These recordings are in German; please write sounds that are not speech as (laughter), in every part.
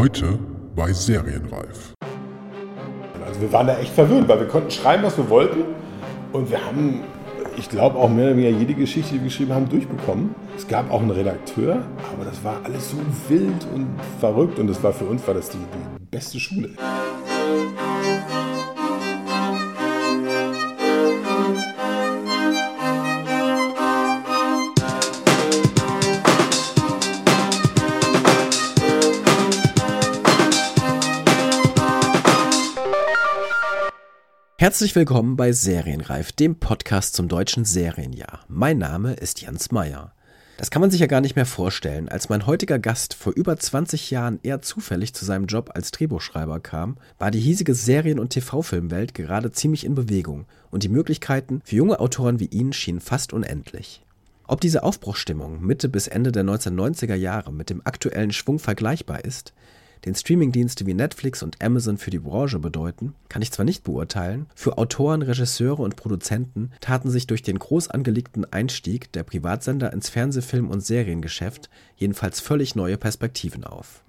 Heute bei Serienreif. Also wir waren da echt verwöhnt, weil wir konnten schreiben, was wir wollten. Und wir haben, ich glaube, auch mehr oder weniger jede Geschichte, die wir geschrieben haben, durchbekommen. Es gab auch einen Redakteur, aber das war alles so wild und verrückt. Und das war für uns war das die, die beste Schule. Herzlich willkommen bei Serienreif, dem Podcast zum deutschen Serienjahr. Mein Name ist Jens Meyer. Das kann man sich ja gar nicht mehr vorstellen. Als mein heutiger Gast vor über 20 Jahren eher zufällig zu seinem Job als Drehbuchschreiber kam, war die hiesige Serien- und TV-Filmwelt gerade ziemlich in Bewegung und die Möglichkeiten für junge Autoren wie ihn schienen fast unendlich. Ob diese Aufbruchstimmung Mitte bis Ende der 1990er Jahre mit dem aktuellen Schwung vergleichbar ist, den Streamingdienste wie Netflix und Amazon für die Branche bedeuten, kann ich zwar nicht beurteilen, für Autoren, Regisseure und Produzenten taten sich durch den groß angelegten Einstieg der Privatsender ins Fernsehfilm- und Seriengeschäft jedenfalls völlig neue Perspektiven auf.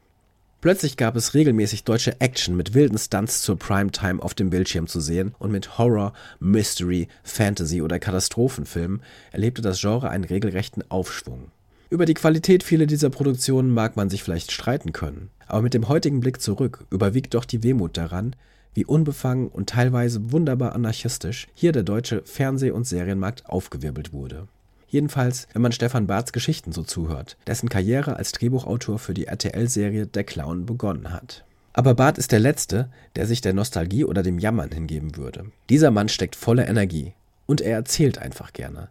Plötzlich gab es regelmäßig deutsche Action mit wilden Stunts zur Primetime auf dem Bildschirm zu sehen und mit Horror, Mystery, Fantasy oder Katastrophenfilmen erlebte das Genre einen regelrechten Aufschwung. Über die Qualität vieler dieser Produktionen mag man sich vielleicht streiten können, aber mit dem heutigen Blick zurück überwiegt doch die Wehmut daran, wie unbefangen und teilweise wunderbar anarchistisch hier der deutsche Fernseh- und Serienmarkt aufgewirbelt wurde. Jedenfalls, wenn man Stefan Barths Geschichten so zuhört, dessen Karriere als Drehbuchautor für die RTL-Serie Der Clown begonnen hat. Aber Barth ist der Letzte, der sich der Nostalgie oder dem Jammern hingeben würde. Dieser Mann steckt voller Energie. Und er erzählt einfach gerne.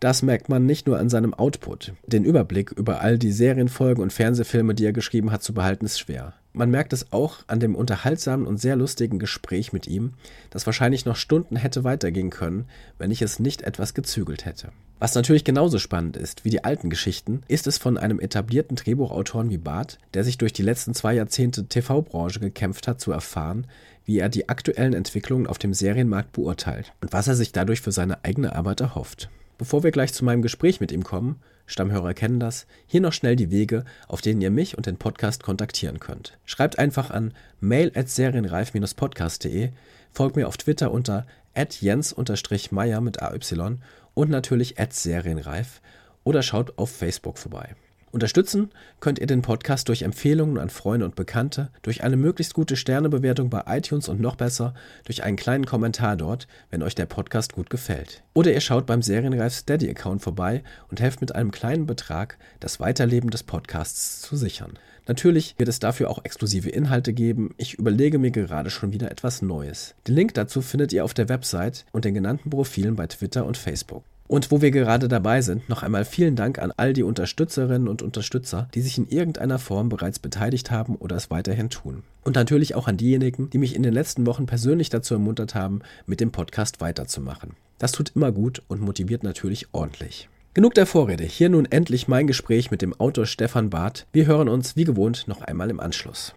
Das merkt man nicht nur an seinem Output. Den Überblick über all die Serienfolgen und Fernsehfilme, die er geschrieben hat, zu behalten, ist schwer. Man merkt es auch an dem unterhaltsamen und sehr lustigen Gespräch mit ihm, das wahrscheinlich noch Stunden hätte weitergehen können, wenn ich es nicht etwas gezügelt hätte. Was natürlich genauso spannend ist wie die alten Geschichten, ist es von einem etablierten Drehbuchautoren wie Barth, der sich durch die letzten zwei Jahrzehnte TV-Branche gekämpft hat, zu erfahren, wie er die aktuellen Entwicklungen auf dem Serienmarkt beurteilt und was er sich dadurch für seine eigene Arbeit erhofft. Bevor wir gleich zu meinem Gespräch mit ihm kommen, Stammhörer kennen das, hier noch schnell die Wege, auf denen ihr mich und den Podcast kontaktieren könnt. Schreibt einfach an mail at serienreif-podcast.de, folgt mir auf Twitter unter jens-meyer mit AY und natürlich at serienreif oder schaut auf Facebook vorbei. Unterstützen könnt ihr den Podcast durch Empfehlungen an Freunde und Bekannte, durch eine möglichst gute Sternebewertung bei iTunes und noch besser durch einen kleinen Kommentar dort, wenn euch der Podcast gut gefällt. Oder ihr schaut beim Serienreif Steady-Account vorbei und helft mit einem kleinen Betrag, das Weiterleben des Podcasts zu sichern. Natürlich wird es dafür auch exklusive Inhalte geben. Ich überlege mir gerade schon wieder etwas Neues. Den Link dazu findet ihr auf der Website und den genannten Profilen bei Twitter und Facebook. Und wo wir gerade dabei sind, noch einmal vielen Dank an all die Unterstützerinnen und Unterstützer, die sich in irgendeiner Form bereits beteiligt haben oder es weiterhin tun. Und natürlich auch an diejenigen, die mich in den letzten Wochen persönlich dazu ermuntert haben, mit dem Podcast weiterzumachen. Das tut immer gut und motiviert natürlich ordentlich. Genug der Vorrede, hier nun endlich mein Gespräch mit dem Autor Stefan Barth. Wir hören uns wie gewohnt noch einmal im Anschluss.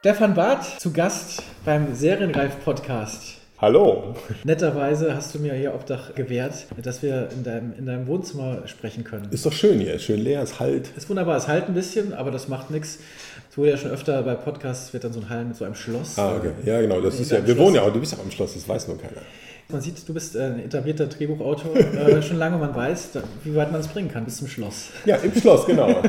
Stefan Barth zu Gast beim Serienreif-Podcast. Hallo. Netterweise hast du mir hier Obdach gewährt, dass wir in deinem, in deinem Wohnzimmer sprechen können. Ist doch schön hier, schön leer, es halt. Ist wunderbar, es halt ein bisschen, aber das macht nichts. Es wurde ja schon öfter bei Podcasts, wird dann so ein Hall mit so einem Schloss. Ah, okay. Ja, genau, das ist ja, wir Schloss. wohnen ja auch, du bist ja auch im Schloss, das weiß nur keiner. Man sieht, du bist äh, ein etablierter Drehbuchautor, (laughs) äh, schon lange man weiß, wie weit man es bringen kann, bis zum Schloss. Ja, im Schloss, genau.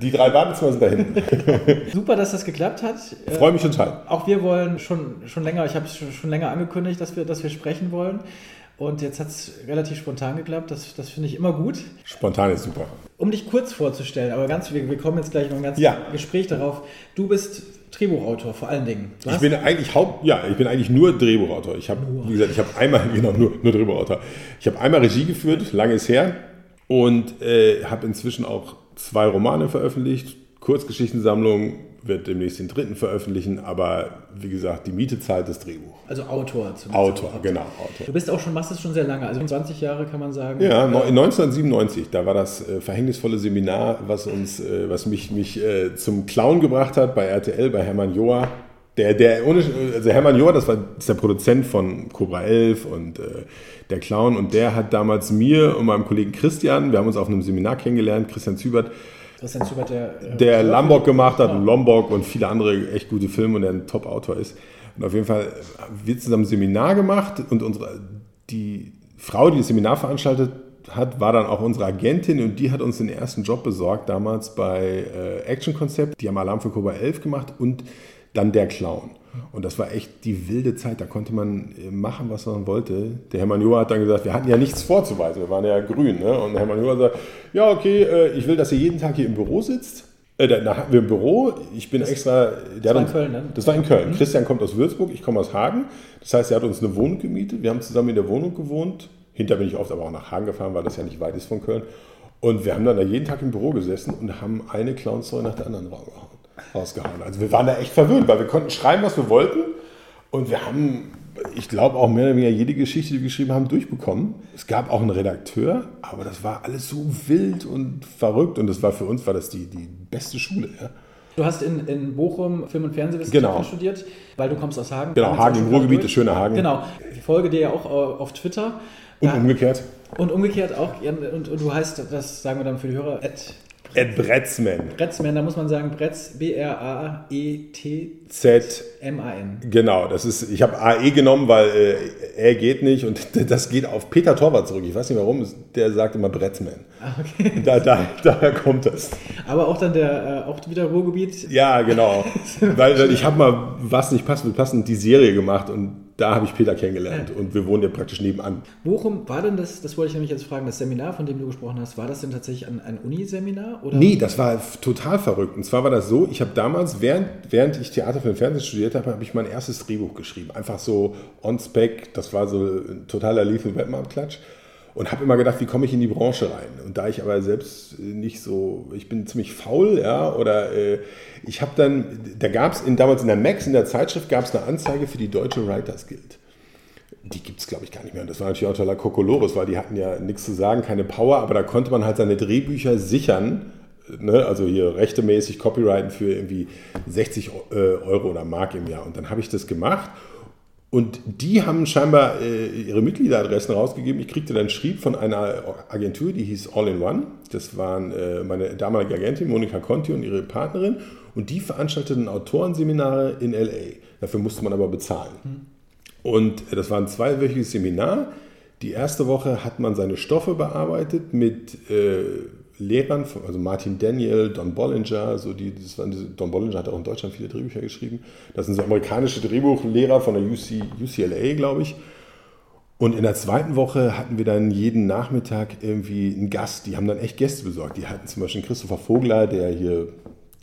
Die drei Badezimmer sind da hinten. (laughs) Super, dass das geklappt hat. Ich freue mich total. Auch wir wollen schon, schon länger, ich habe es schon länger angekündigt, dass wir, dass wir sprechen wollen. Und jetzt hat es relativ spontan geklappt. Das, das finde ich immer gut. Spontan ist super. Um dich kurz vorzustellen, aber ganz, wir, wir kommen jetzt gleich noch ein ganzes ja. Gespräch darauf. Du bist Drehbuchautor vor allen Dingen. Du ich bin eigentlich Haupt, ja, ich bin eigentlich nur Drehbuchautor. Ich habe, wie gesagt, ich habe einmal, (laughs) genau, nur, nur Drehbuchautor. Ich habe einmal Regie geführt, lange ist her, und äh, habe inzwischen auch zwei Romane veröffentlicht, Kurzgeschichtensammlung, wird demnächst den dritten veröffentlichen, aber wie gesagt, die Miete zahlt das Drehbuch. Also Autor zum Autor, zum genau. Autor. Du bist auch schon, machst es schon sehr lange, also 20 Jahre kann man sagen. Ja, 1997, da war das äh, verhängnisvolle Seminar, was uns, äh, was mich, mich äh, zum Clown gebracht hat bei RTL, bei Hermann Joa. Der, der, also Hermann Joa, das war das der Produzent von Cobra 11 und äh, der Clown und der hat damals mir und meinem Kollegen Christian, wir haben uns auf einem Seminar kennengelernt, Christian Zübert, Christian Zubert, der, äh, der Lombok gemacht hat, und Lombok und viele andere echt gute Filme und der ein Top-Autor ist. Und auf jeden Fall haben wir zusammen ein Seminar gemacht und unsere, die Frau, die das Seminar veranstaltet hat, war dann auch unsere Agentin und die hat uns den ersten Job besorgt, damals bei äh, Action Concept. Die haben Alarm für Cobra 11 gemacht und dann der Clown. Und das war echt die wilde Zeit. Da konnte man äh, machen, was man wollte. Der Hermann Joa hat dann gesagt, wir hatten ja nichts vorzuweisen. Wir waren ja grün. Ne? Und der Hermann Joa sagt, ja, okay, äh, ich will, dass ihr jeden Tag hier im Büro sitzt. Äh, da hatten wir ein Büro. Ich bin das extra. das war in Köln, ne? Das war in Köln. Mhm. Christian kommt aus Würzburg, ich komme aus Hagen. Das heißt, er hat uns eine Wohnung gemietet. Wir haben zusammen in der Wohnung gewohnt. Hinter bin ich oft aber auch nach Hagen gefahren, weil das ja nicht weit ist von Köln. Und wir haben dann da jeden Tag im Büro gesessen und haben eine Clown-Story nach der anderen rausgehauen. Also wir waren da echt verwöhnt, weil wir konnten schreiben, was wir wollten. Und wir haben, ich glaube, auch mehr oder weniger jede Geschichte, die wir geschrieben haben, durchbekommen. Es gab auch einen Redakteur, aber das war alles so wild und verrückt. Und das war für uns war das die, die beste Schule. Ja. Du hast in, in Bochum Film- und Fernsehwissenschaften genau. studiert, weil du kommst aus Hagen. Genau, Hagen im Ruhrgebiet, das schöne Hagen. Genau. Ich folge dir ja auch auf Twitter. Und da, umgekehrt. Und umgekehrt auch. Und, und, du heißt, das sagen wir dann für die Hörer, Ed Ed Bretzman. Bretzman, da muss man sagen Bretz, B-R-A-E-T-Z-M-A-N. Genau, das ist, ich habe AE genommen, weil äh, er geht nicht und (laughs) das geht auf Peter Torwart zurück. Ich weiß nicht warum, der sagt immer Bretzman. Ah, okay. Da, da, daher kommt das. Aber auch dann der, äh, auch wieder Ruhrgebiet? Ja, genau. (laughs) weil, weil ich habe mal, was nicht passt, passend die Serie gemacht und da habe ich Peter kennengelernt ja. und wir wohnen ja praktisch nebenan. Worum war denn das, das wollte ich nämlich jetzt fragen, das Seminar, von dem du gesprochen hast, war das denn tatsächlich ein, ein Uniseminar? Oder? Nee, das war total verrückt. Und zwar war das so, ich habe damals, während, während ich Theater für den Fernsehen studiert habe, habe ich mein erstes Drehbuch geschrieben. Einfach so on-spec, das war so ein totaler Lethal Weapon-Klatsch und habe immer gedacht, wie komme ich in die Branche rein? Und da ich aber selbst nicht so, ich bin ziemlich faul, ja, oder äh, ich habe dann, da gab es damals in der Max, in der Zeitschrift, gab es eine Anzeige für die Deutsche Writers Guild. Die gibt es, glaube ich, gar nicht mehr. Und das war natürlich auch toller Kokolores, weil die hatten ja nichts zu sagen, keine Power, aber da konnte man halt seine Drehbücher sichern, ne? also hier rechtemäßig copyrighten für irgendwie 60 äh, Euro oder Mark im Jahr. Und dann habe ich das gemacht und die haben scheinbar äh, ihre Mitgliederadressen rausgegeben. Ich kriegte dann Schrieb von einer Agentur, die hieß All in One. Das waren äh, meine damalige Agentin Monika Conti und ihre Partnerin. Und die veranstalteten Autorenseminare in LA. Dafür musste man aber bezahlen. Mhm. Und äh, das war ein zweiwöchiges Seminar. Die erste Woche hat man seine Stoffe bearbeitet mit äh, Lehrern, also Martin Daniel, Don Bollinger, so die, das waren diese, Don Bollinger hat auch in Deutschland viele Drehbücher geschrieben. Das sind so amerikanische Drehbuchlehrer von der UC, UCLA, glaube ich. Und in der zweiten Woche hatten wir dann jeden Nachmittag irgendwie einen Gast. Die haben dann echt Gäste besorgt. Die hatten zum Beispiel Christopher Vogler, der hier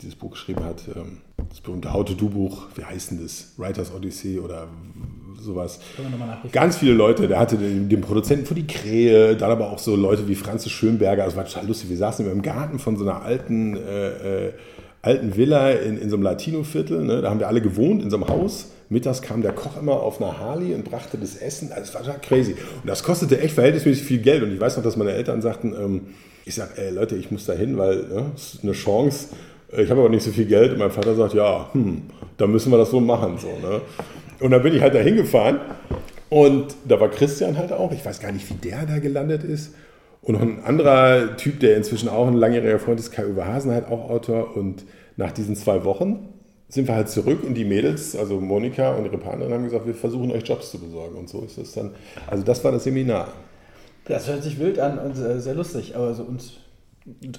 dieses Buch geschrieben hat, ähm, das berühmte How-to-Do-Buch, wie heißt denn das? Writers Odyssey oder sowas. Ganz viele Leute, der hatte den, den, Produzenten für die Krähe, dann aber auch so Leute wie Franzis Schönberger, das war total lustig. Wir saßen im Garten von so einer alten, äh, äh, alten Villa in, in so einem Latino-Viertel, ne? da haben wir alle gewohnt, in so einem Haus. Mittags kam der Koch immer auf einer Harley und brachte das Essen. Also, das war total crazy. Und das kostete echt verhältnismäßig viel Geld. Und ich weiß noch, dass meine Eltern sagten, ähm, ich sag, ey Leute, ich muss da hin, weil ne, das ist eine Chance. Ich habe aber nicht so viel Geld. Und mein Vater sagt, ja, hm, da müssen wir das so machen. So, ne? Und dann bin ich halt da hingefahren und da war Christian halt auch. Ich weiß gar nicht, wie der da gelandet ist. Und noch ein anderer Typ, der inzwischen auch ein langjähriger Freund ist, Kai-Uwe Hasen, halt auch Autor. Und nach diesen zwei Wochen sind wir halt zurück und die Mädels, also Monika und ihre Partnerin, haben gesagt, wir versuchen euch Jobs zu besorgen. Und so ist es dann. Also das war das Seminar. Das hört sich wild an und sehr lustig. Aber so uns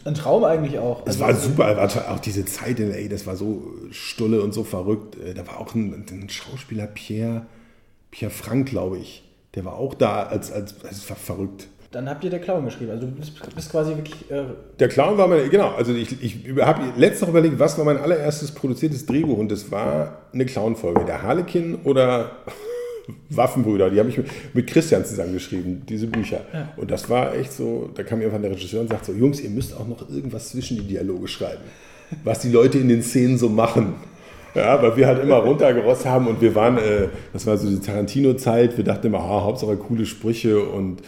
ein Traum eigentlich auch. Es also, war super, auch diese Zeit in LA, das war so stulle und so verrückt. Äh, da war auch ein, ein Schauspieler, Pierre, Pierre Frank, glaube ich. Der war auch da als, als, als verrückt. Dann habt ihr der Clown geschrieben. Also du bist, bist quasi wirklich. Äh der Clown war mein, genau. Also ich, ich habe letztens noch überlegt, was war mein allererstes produziertes Drehbuch und das war eine Clown-Folge. Der Harlekin oder Waffenbrüder, die habe ich mit Christian zusammengeschrieben, diese Bücher. Ja. Und das war echt so, da kam irgendwann der Regisseur und sagt so, Jungs, ihr müsst auch noch irgendwas zwischen die Dialoge schreiben, was die Leute in den Szenen so machen. Ja, weil wir halt immer runtergerosst haben und wir waren, äh, das war so die Tarantino-Zeit, wir dachten immer, ah, Hauptsache coole Sprüche und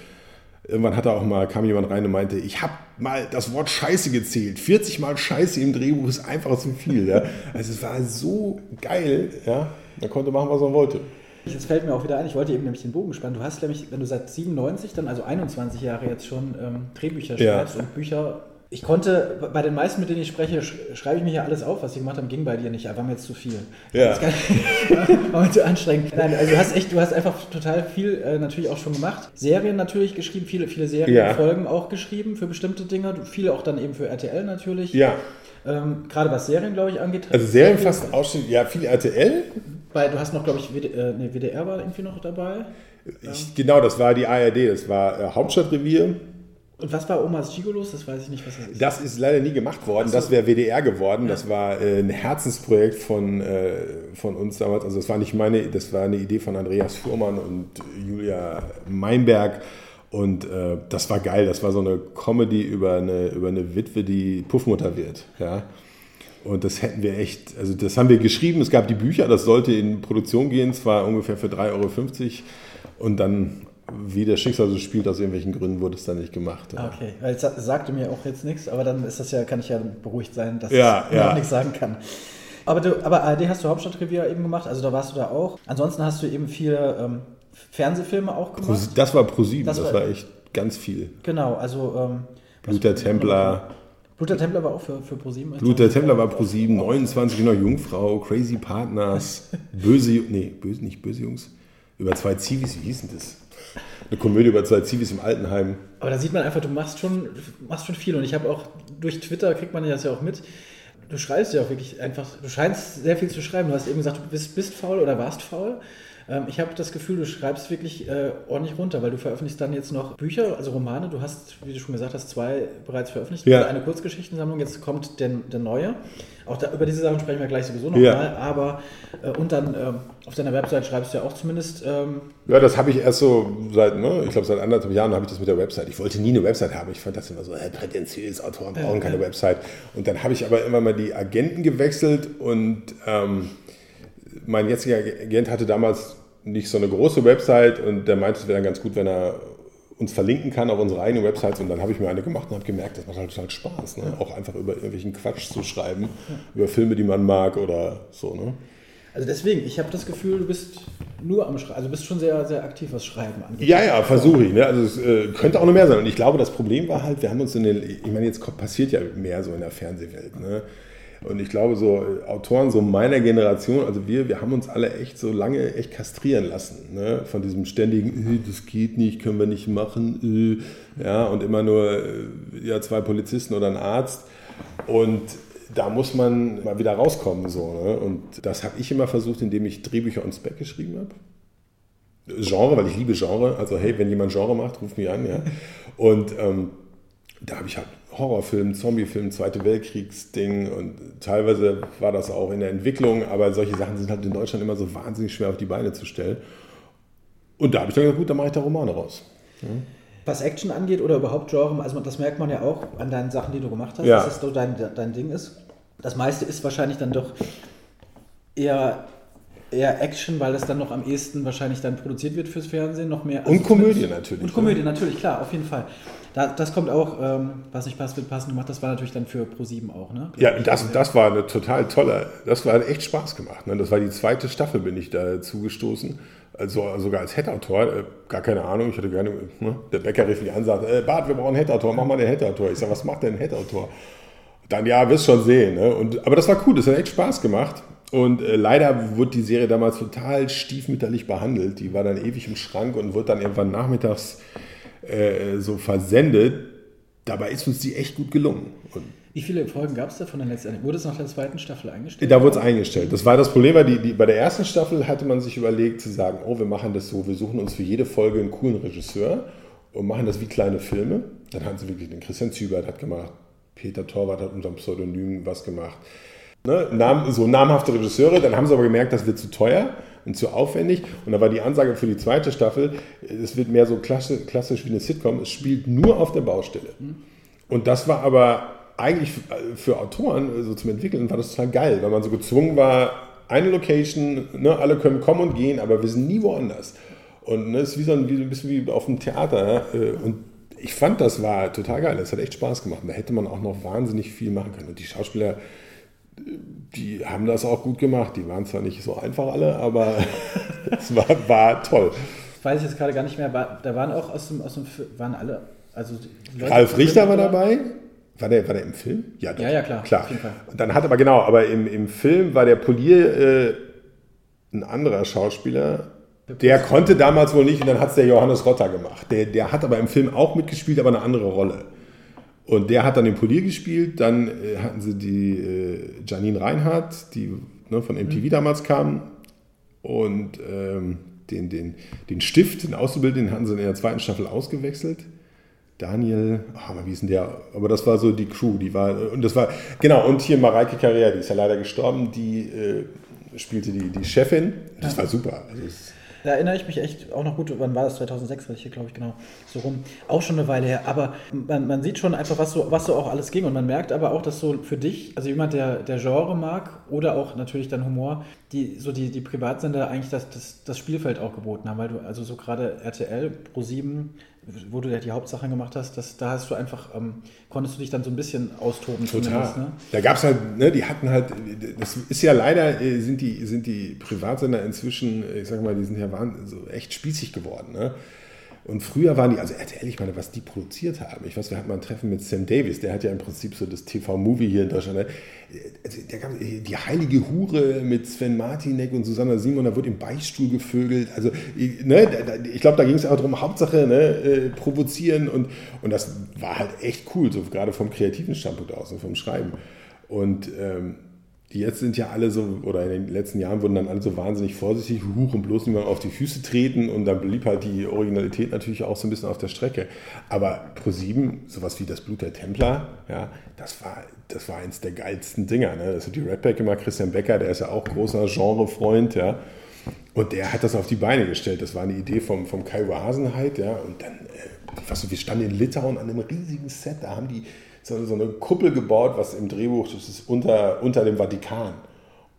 irgendwann hat er auch mal, kam jemand rein und meinte, ich habe mal das Wort Scheiße gezählt. 40 Mal Scheiße im Drehbuch ist einfach zu viel. Ja. Also es war so geil, ja. Man konnte machen, was man wollte. Jetzt fällt mir auch wieder ein, ich wollte eben nämlich den Bogen spannen. Du hast nämlich, wenn du seit 97 dann, also 21 Jahre jetzt schon ähm, Drehbücher schreibst ja. und Bücher Ich konnte, bei den meisten, mit denen ich spreche, schreibe ich mir ja alles auf, was sie gemacht haben, ging bei dir nicht. War mir jetzt zu viel. Ja. (laughs) war mir zu anstrengend. Nein, also du hast echt, du hast einfach total viel äh, natürlich auch schon gemacht. Serien natürlich geschrieben, viele, viele Serienfolgen ja. auch geschrieben für bestimmte Dinge. Viele auch dann eben für RTL natürlich. Ja. Ähm, gerade was Serien, glaube ich, angeht. Also Serien fast ausschließlich, ja, viel RTL. Weil du hast noch, glaube ich, WDR, äh, nee, WDR war irgendwie noch dabei. Ich, genau, das war die ARD, das war äh, Hauptstadtrevier. Und was war Omas Gigolos? Das weiß ich nicht, was das ist. Das ist leider nie gemacht worden. So. Das wäre WDR geworden. Ja. Das war äh, ein Herzensprojekt von, äh, von uns damals. Also das war nicht meine, das war eine Idee von Andreas Fuhrmann und Julia Meinberg. Und äh, das war geil. Das war so eine Comedy über eine, über eine Witwe, die Puffmutter wird. Ja. Und das hätten wir echt, also das haben wir geschrieben. Es gab die Bücher, das sollte in Produktion gehen, zwar ungefähr für 3,50 Euro. Und dann wie der Schicksal so spielt, aus irgendwelchen Gründen wurde es dann nicht gemacht. Ja. Okay, weil es sagte mir auch jetzt nichts, aber dann ist das ja, kann ich ja beruhigt sein, dass ja, ich ja. auch nichts sagen kann. Aber, du, aber ARD hast du Hauptstadtrevier eben gemacht, also da warst du da auch. Ansonsten hast du eben viele ähm, Fernsehfilme auch gemacht. Das war ProSieben, das, das war, echt ganz viel. Genau, also ähm, Blut der Templer. Blut der Templer war auch für, für ProSieben. Blut der Templer war ProSieben, 29 genau Jungfrau, Crazy Partners, (laughs) böse, nee, böse, nicht böse Jungs, über zwei Zivis, wie hieß denn das? eine Komödie über zwei Zivis im Altenheim. Aber da sieht man einfach, du machst schon, machst schon viel. Und ich habe auch durch Twitter, kriegt man das ja auch mit, du schreibst ja auch wirklich einfach, du scheinst sehr viel zu schreiben. Du hast eben gesagt, du bist, bist faul oder warst faul. Ähm, ich habe das Gefühl, du schreibst wirklich äh, ordentlich runter, weil du veröffentlichst dann jetzt noch Bücher, also Romane. Du hast, wie du schon gesagt hast, zwei bereits veröffentlicht. Ja. Eine Kurzgeschichtensammlung, jetzt kommt der, der neue. Auch da, über diese Sachen sprechen wir gleich sowieso nochmal. Ja. Aber, äh, und dann äh, auf deiner Website schreibst du ja auch zumindest. Ähm, ja, das habe ich erst so seit, ne, ich glaube, seit anderthalb Jahren habe ich das mit der Website. Ich wollte nie eine Website haben. Ich fand das immer so äh, prätentiös, Autoren brauchen keine Website. Und dann habe ich aber immer mal die Agenten gewechselt und ähm, mein jetziger Agent hatte damals nicht so eine große Website und der meinte, es wäre dann ganz gut, wenn er uns verlinken kann auf unsere eigenen Websites und dann habe ich mir eine gemacht und habe gemerkt, das macht halt total Spaß, ne? auch einfach über irgendwelchen Quatsch zu schreiben, ja. über Filme, die man mag oder so. Ne? Also deswegen, ich habe das Gefühl, du bist nur am Schreiben, also bist schon sehr, sehr aktiv, was Schreiben angeht. Ja, ja, versuche ich. Ne? Also es äh, könnte auch noch mehr sein. Und ich glaube, das Problem war halt, wir haben uns in den, ich meine, jetzt passiert ja mehr so in der Fernsehwelt. Ne? Und ich glaube, so äh, Autoren so meiner Generation, also wir, wir haben uns alle echt so lange echt kastrieren lassen. Ne? Von diesem ständigen, äh, das geht nicht, können wir nicht machen. Äh, ja, und immer nur ja, zwei Polizisten oder ein Arzt. Und da muss man mal wieder rauskommen. So, ne? Und das habe ich immer versucht, indem ich Drehbücher und Spec geschrieben habe. Genre, weil ich liebe Genre. Also hey, wenn jemand Genre macht, ruft mich an. Ja? Und ähm, da habe ich halt Horrorfilm, Zombiefilm, Zweite Weltkriegsding und teilweise war das auch in der Entwicklung, aber solche Sachen sind halt in Deutschland immer so wahnsinnig schwer auf die Beine zu stellen. Und da habe ich dann gesagt, gut, dann mache ich da Romane raus. Ja. Was Action angeht oder überhaupt Genre, also das merkt man ja auch an deinen Sachen, die du gemacht hast, ja. dass das so dein, dein Ding ist. Das meiste ist wahrscheinlich dann doch eher eher Action, weil das dann noch am ehesten wahrscheinlich dann produziert wird fürs Fernsehen, noch mehr. Also und Komödie natürlich. Und Komödie ja. natürlich, klar, auf jeden Fall. Da, das kommt auch, ähm, was nicht passt, wird passend gemacht. Das war natürlich dann für Pro7 auch, ne? Ja, das, das war eine total tolle, das war echt Spaß gemacht. Ne? Das war die zweite Staffel, bin ich da zugestoßen. Also sogar als Head-Autor, äh, gar keine Ahnung, ich hatte gerne, ne? der Bäcker rief mich an und sagte, äh, Bart, wir brauchen einen Head-Autor, mach mal einen Head-Autor. Ich sage, was macht denn ein Head-Autor? Dann, ja, wirst schon sehen. Ne? Und, aber das war cool, das hat echt Spaß gemacht. Und äh, leider wurde die Serie damals total stiefmütterlich behandelt. Die war dann ewig im Schrank und wurde dann irgendwann nachmittags äh, so versendet. Dabei ist uns die echt gut gelungen. Und Wie viele Folgen gab es da von der letzten? Wurde es nach der zweiten Staffel eingestellt? Da wurde es eingestellt. Das war das Problem, weil die, die, bei der ersten Staffel hatte man sich überlegt zu sagen, oh, wir machen das so, wir suchen uns für jede Folge einen coolen Regisseur und machen das wie kleine Filme. Dann hatten sie wirklich den Christian Zübert hat gemacht, Peter Torwart hat unter Pseudonym was gemacht. Ne, so namhafte Regisseure, dann haben sie aber gemerkt, das wird zu teuer und zu aufwendig. Und da war die Ansage für die zweite Staffel, es wird mehr so klassisch, klassisch wie eine Sitcom, es spielt nur auf der Baustelle. Und das war aber eigentlich für Autoren, so zum Entwickeln, war das total geil, weil man so gezwungen war, eine Location, ne, alle können kommen und gehen, aber wir sind nie woanders. Und ne, es ist wie so ein, wie, ein bisschen wie auf dem Theater. Äh, und ich fand, das war total geil. Das hat echt Spaß gemacht. Da hätte man auch noch wahnsinnig viel machen können. Und die Schauspieler die haben das auch gut gemacht. Die waren zwar nicht so einfach alle, aber (laughs) es war, war toll. Weiß ich jetzt gerade gar nicht mehr. da waren auch aus dem, aus dem waren alle. Also Ralf Richter war dabei. War der, war der im Film? Ja, doch. Ja, ja, klar, klar. Und dann hat aber genau, aber im, im Film war der Polier äh, ein anderer Schauspieler. Der konnte damals wohl nicht und dann hat es der Johannes Rotter gemacht. Der, der hat aber im Film auch mitgespielt, aber eine andere Rolle. Und der hat dann den Polier gespielt. Dann äh, hatten sie die äh, Janine Reinhardt, die ne, von MTV damals kam. Und ähm, den, den, den Stift, den Auszubildenden, hatten sie in der zweiten Staffel ausgewechselt. Daniel, aber wie ist denn der? Aber das war so die Crew, die war, und das war, genau, und hier Mareike Carrera, die ist ja leider gestorben, die äh, spielte die, die Chefin. Das war super. Also es, Da erinnere ich mich echt auch noch gut, wann war das? 2006 war ich hier, glaube ich, genau, so rum. Auch schon eine Weile her. Aber man, man sieht schon einfach, was so, was so auch alles ging. Und man merkt aber auch, dass so für dich, also jemand, der, der Genre mag oder auch natürlich dann Humor, die so die, die Privatsender eigentlich das, das, das Spielfeld auch geboten haben. Weil du, also so gerade RTL, Pro7, wo du ja die Hauptsachen gemacht hast, das, da hast du einfach, ähm, konntest du dich dann so ein bisschen austoben. Total. Ne? Da gab es halt, ne, die hatten halt, das ist ja leider, äh, sind die, sind die Privatsender inzwischen, äh, ich sag mal, die sind ja waren so echt spießig geworden. Ne? Und früher waren die, also RTL, ich meine, was die produziert haben. Ich weiß, wir hatten mal ein Treffen mit Sam Davis, der hat ja im Prinzip so das TV-Movie hier in Deutschland. Ne? Also, der gab, die heilige Hure mit Sven Martinek und Susanna Simon, da wurde im Beichtstuhl gevögelt. Also, ne, ich glaube, da ging es auch darum, Hauptsache ne, äh, provozieren und, und das war halt echt cool, so gerade vom kreativen Standpunkt aus und vom Schreiben. Und ähm, jetzt sind ja alle so, oder in den letzten Jahren wurden dann alle so wahnsinnig vorsichtig, huch und bloß niemand auf die Füße treten und dann blieb halt die Originalität natürlich auch so ein bisschen auf der Strecke. Aber ProSieben, sowas wie das Blut der Templer, ja, das war, das war eins der geilsten Dinger. Ne? Das hat die Redback immer, Christian Becker, der ist ja auch großer Genrefreund, ja. Und der hat das auf die Beine gestellt. Das war eine Idee vom, vom Kai Hasenheit, ja. Und dann, äh, weiß nicht, wir standen in Litauen an einem riesigen Set, da haben die so, so eine Kuppel gebaut, was im Drehbuch, das ist unter, unter dem Vatikan.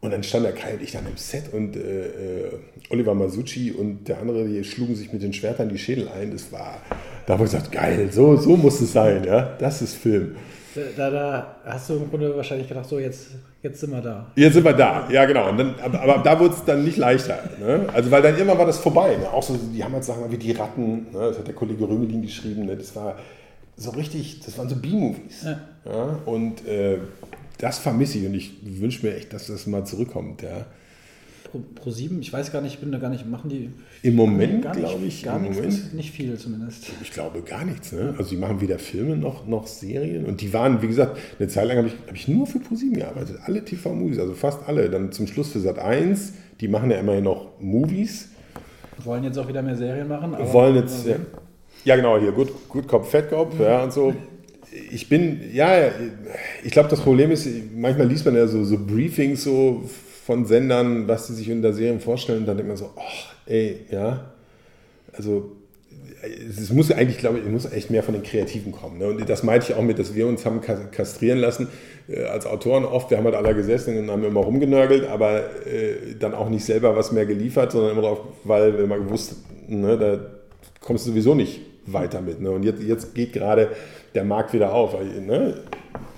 Und dann stand der Kai und ich dann im Set und äh, äh, Oliver Masucci und der andere, die schlugen sich mit den Schwertern die Schädel ein. Das war, da habe ich gesagt, geil, so, so muss es sein, ja. Das ist Film. Da, da hast du im Grunde wahrscheinlich gedacht, so jetzt, jetzt sind wir da. Jetzt sind wir da, ja genau. Und dann, aber, aber da wurde es dann nicht leichter. Ne? Also weil dann irgendwann war das vorbei. Ne? Auch so, die haben halt Sachen wie die Ratten, ne? das hat der Kollege Römelin geschrieben, ne? das war so richtig, das waren so B-Movies. Ja. Ja? Und äh, das vermisse ich und ich wünsche mir echt, dass das mal zurückkommt. Ja? Pro, Pro 7, ich weiß gar nicht, ich bin da gar nicht, machen die. Im Moment, glaube ich, gar nichts, Moment. nicht viel zumindest. Ich glaube gar nichts. Ne? Also die machen weder Filme noch, noch Serien. Und die waren, wie gesagt, eine Zeit lang habe ich, hab ich nur für ProSieben gearbeitet. Alle TV-Movies, also fast alle. Dann zum Schluss für Sat 1. Die machen ja immerhin noch Movies. Wollen jetzt auch wieder mehr Serien machen. wollen jetzt, ja, ja genau, hier, Good, Good Cop, Fat ja, und so. Ich bin, ja, ich glaube, das Problem ist, manchmal liest man ja so, so Briefings so von Sendern, was sie sich unter Serien vorstellen, und dann denkt man so, ach, ey, ja, also es muss eigentlich, glaube ich, es muss echt mehr von den Kreativen kommen. Ne? Und das meinte ich auch mit, dass wir uns haben kas- kastrieren lassen äh, als Autoren oft. Wir haben halt alle gesessen und haben immer rumgenörgelt, aber äh, dann auch nicht selber was mehr geliefert, sondern immer drauf, weil wir immer gewusst, ne, da kommst du sowieso nicht weiter mit. Ne? Und jetzt, jetzt geht gerade der Markt wieder auf. Weil, ne?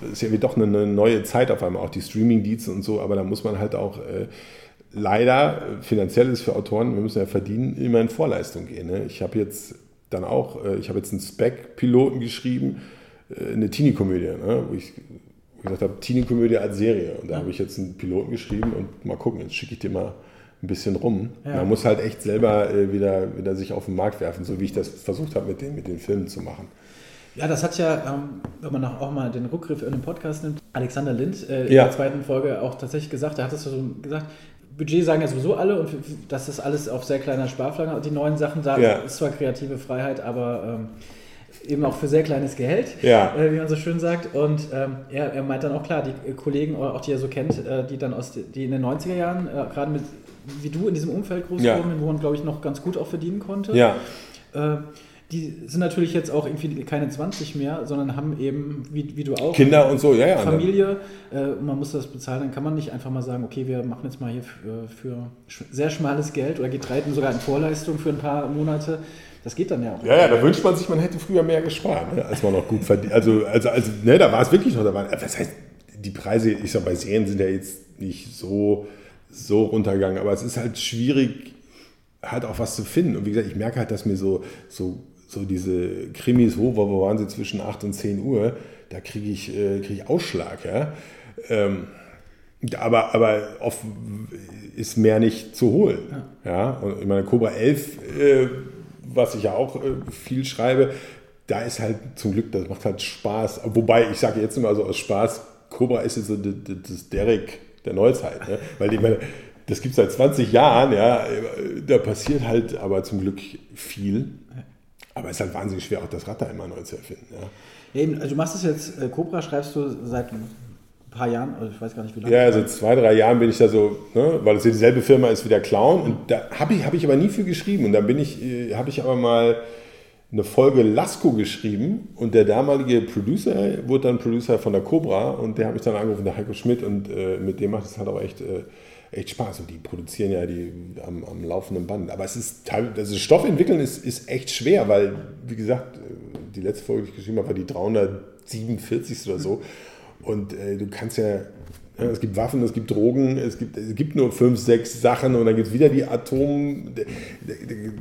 Das ist ja wie doch eine, eine neue Zeit auf einmal, auch die Streaming-Dienste und so, aber da muss man halt auch äh, leider, äh, finanziell ist für Autoren, wir müssen ja verdienen, immer in Vorleistung gehen. Ne? Ich habe jetzt dann auch, äh, ich habe jetzt einen Spec-Piloten geschrieben, äh, eine Teenie-Komödie, ne? wo ich gesagt habe, Teenie-Komödie als Serie. Und da habe ich jetzt einen Piloten geschrieben und mal gucken, jetzt schicke ich dir mal ein bisschen rum. Ja. Man muss halt echt selber äh, wieder, wieder sich auf den Markt werfen, so wie ich das versucht habe, mit den, mit den Filmen zu machen. Ja, das hat ja, ähm, wenn man auch mal den Rückgriff in den Podcast nimmt, Alexander Lind äh, in Ja. der zweiten Folge auch tatsächlich gesagt, er hat es so gesagt, Budget sagen ja sowieso alle und das ist alles auf sehr kleiner Sparflamme. Die neuen Sachen, da Ja. ist zwar kreative Freiheit, aber ähm, eben auch für sehr kleines Geld, Ja. äh, wie man so schön sagt. Und ähm, er, er meint dann auch klar, die Kollegen, auch die er so kennt, äh, die dann aus, die in den 90er Jahren, äh, gerade mit, wie du in diesem Umfeld groß Ja. wurden, wo man, glaube ich, noch ganz gut auch verdienen konnte. Ja, Äh, die sind natürlich jetzt auch irgendwie keine 20 mehr, sondern haben eben, wie, wie du auch, Kinder und so, ja, ja. Familie. Äh, man muss das bezahlen. Dann kann man nicht einfach mal sagen, okay, wir machen jetzt mal hier für, für sch- sehr schmales Geld oder geht reiten sogar in Vorleistung für ein paar Monate. Das geht dann ja auch. Ja, ja, da wünscht man sich, man hätte früher mehr gespart, ne, als man noch gut verdient. Also, also, also ne, da war es wirklich noch, da waren, was heißt, die Preise, ich sag, bei Serien sind ja jetzt nicht so, so runtergegangen, aber es ist halt schwierig, halt auch was zu finden. Und wie gesagt, ich merke halt, dass mir so, so so diese Krimis, wo, wo waren sie zwischen 8 und 10 Uhr, da kriege ich, äh, krieg ich Ausschlag. Ja? Ähm, aber, aber oft ist mehr nicht zu holen. Ja. ja? Und ich meine, Cobra 11, äh, was ich ja auch äh, viel schreibe, da ist halt zum Glück, das macht halt Spaß. Wobei, ich sage jetzt immer so aus Spaß, Cobra ist jetzt so das Derek der Neuzeit. Ne? Weil ich meine, das gibt es seit 20 Jahren, ja, da passiert halt aber zum Glück viel. Aber es ist halt wahnsinnig schwer, auch das Rad da immer neu zu erfinden. Ja. Eben, also du machst es jetzt, äh, Cobra schreibst du seit ein paar Jahren, also ich weiß gar nicht wie lange. Ja, also zwei, drei Jahren bin ich da so, ne, weil es dieselbe Firma ist wie der Clown. Und da habe ich, hab ich aber nie für geschrieben. Und dann bin ich, äh, habe ich aber mal eine Folge Lasko geschrieben und der damalige Producer wurde dann Producer von der Cobra und der habe ich dann angerufen, der Heiko Schmidt und äh, mit dem macht es halt auch echt, äh, echt Spaß und die produzieren ja die am, am laufenden Band. Aber es ist also Stoff entwickeln ist, ist echt schwer, weil, wie gesagt, äh, die letzte Folge, die ich geschrieben habe, war die 347 oder so und äh, du kannst ja ja, es gibt Waffen, es gibt Drogen, es gibt, es gibt nur fünf, sechs Sachen und dann gibt es wieder die Atom.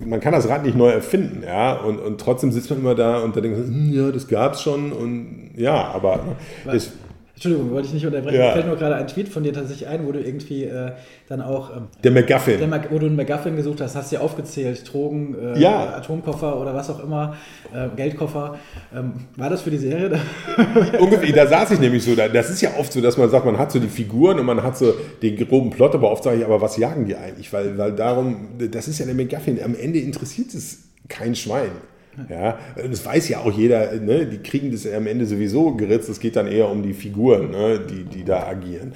Man kann das Rad nicht neu erfinden, ja. Und, und trotzdem sitzt man immer da und da denkt man, hm, ja, das gab es schon und ja, aber. Es, Entschuldigung, wollte ich nicht unterbrechen. Ja. Mir fällt nur gerade ein Tweet von dir tatsächlich ein, wo du irgendwie äh, dann auch. Ähm, der McGuffin. Der, wo du einen McGuffin gesucht hast, hast du ja aufgezählt: Drogen, äh, ja. Atomkoffer oder was auch immer, äh, Geldkoffer. Ähm, war das für die Serie? (laughs) Ungefähr, da saß ich nämlich so. Das ist ja oft so, dass man sagt, man hat so die Figuren und man hat so den groben Plot, aber oft sage ich, aber was jagen die eigentlich? Weil, weil darum, das ist ja der McGuffin. Am Ende interessiert es kein Schwein. Ja, das weiß ja auch jeder, ne? die kriegen das am Ende sowieso geritzt. Es geht dann eher um die Figuren, ne? die, die da agieren.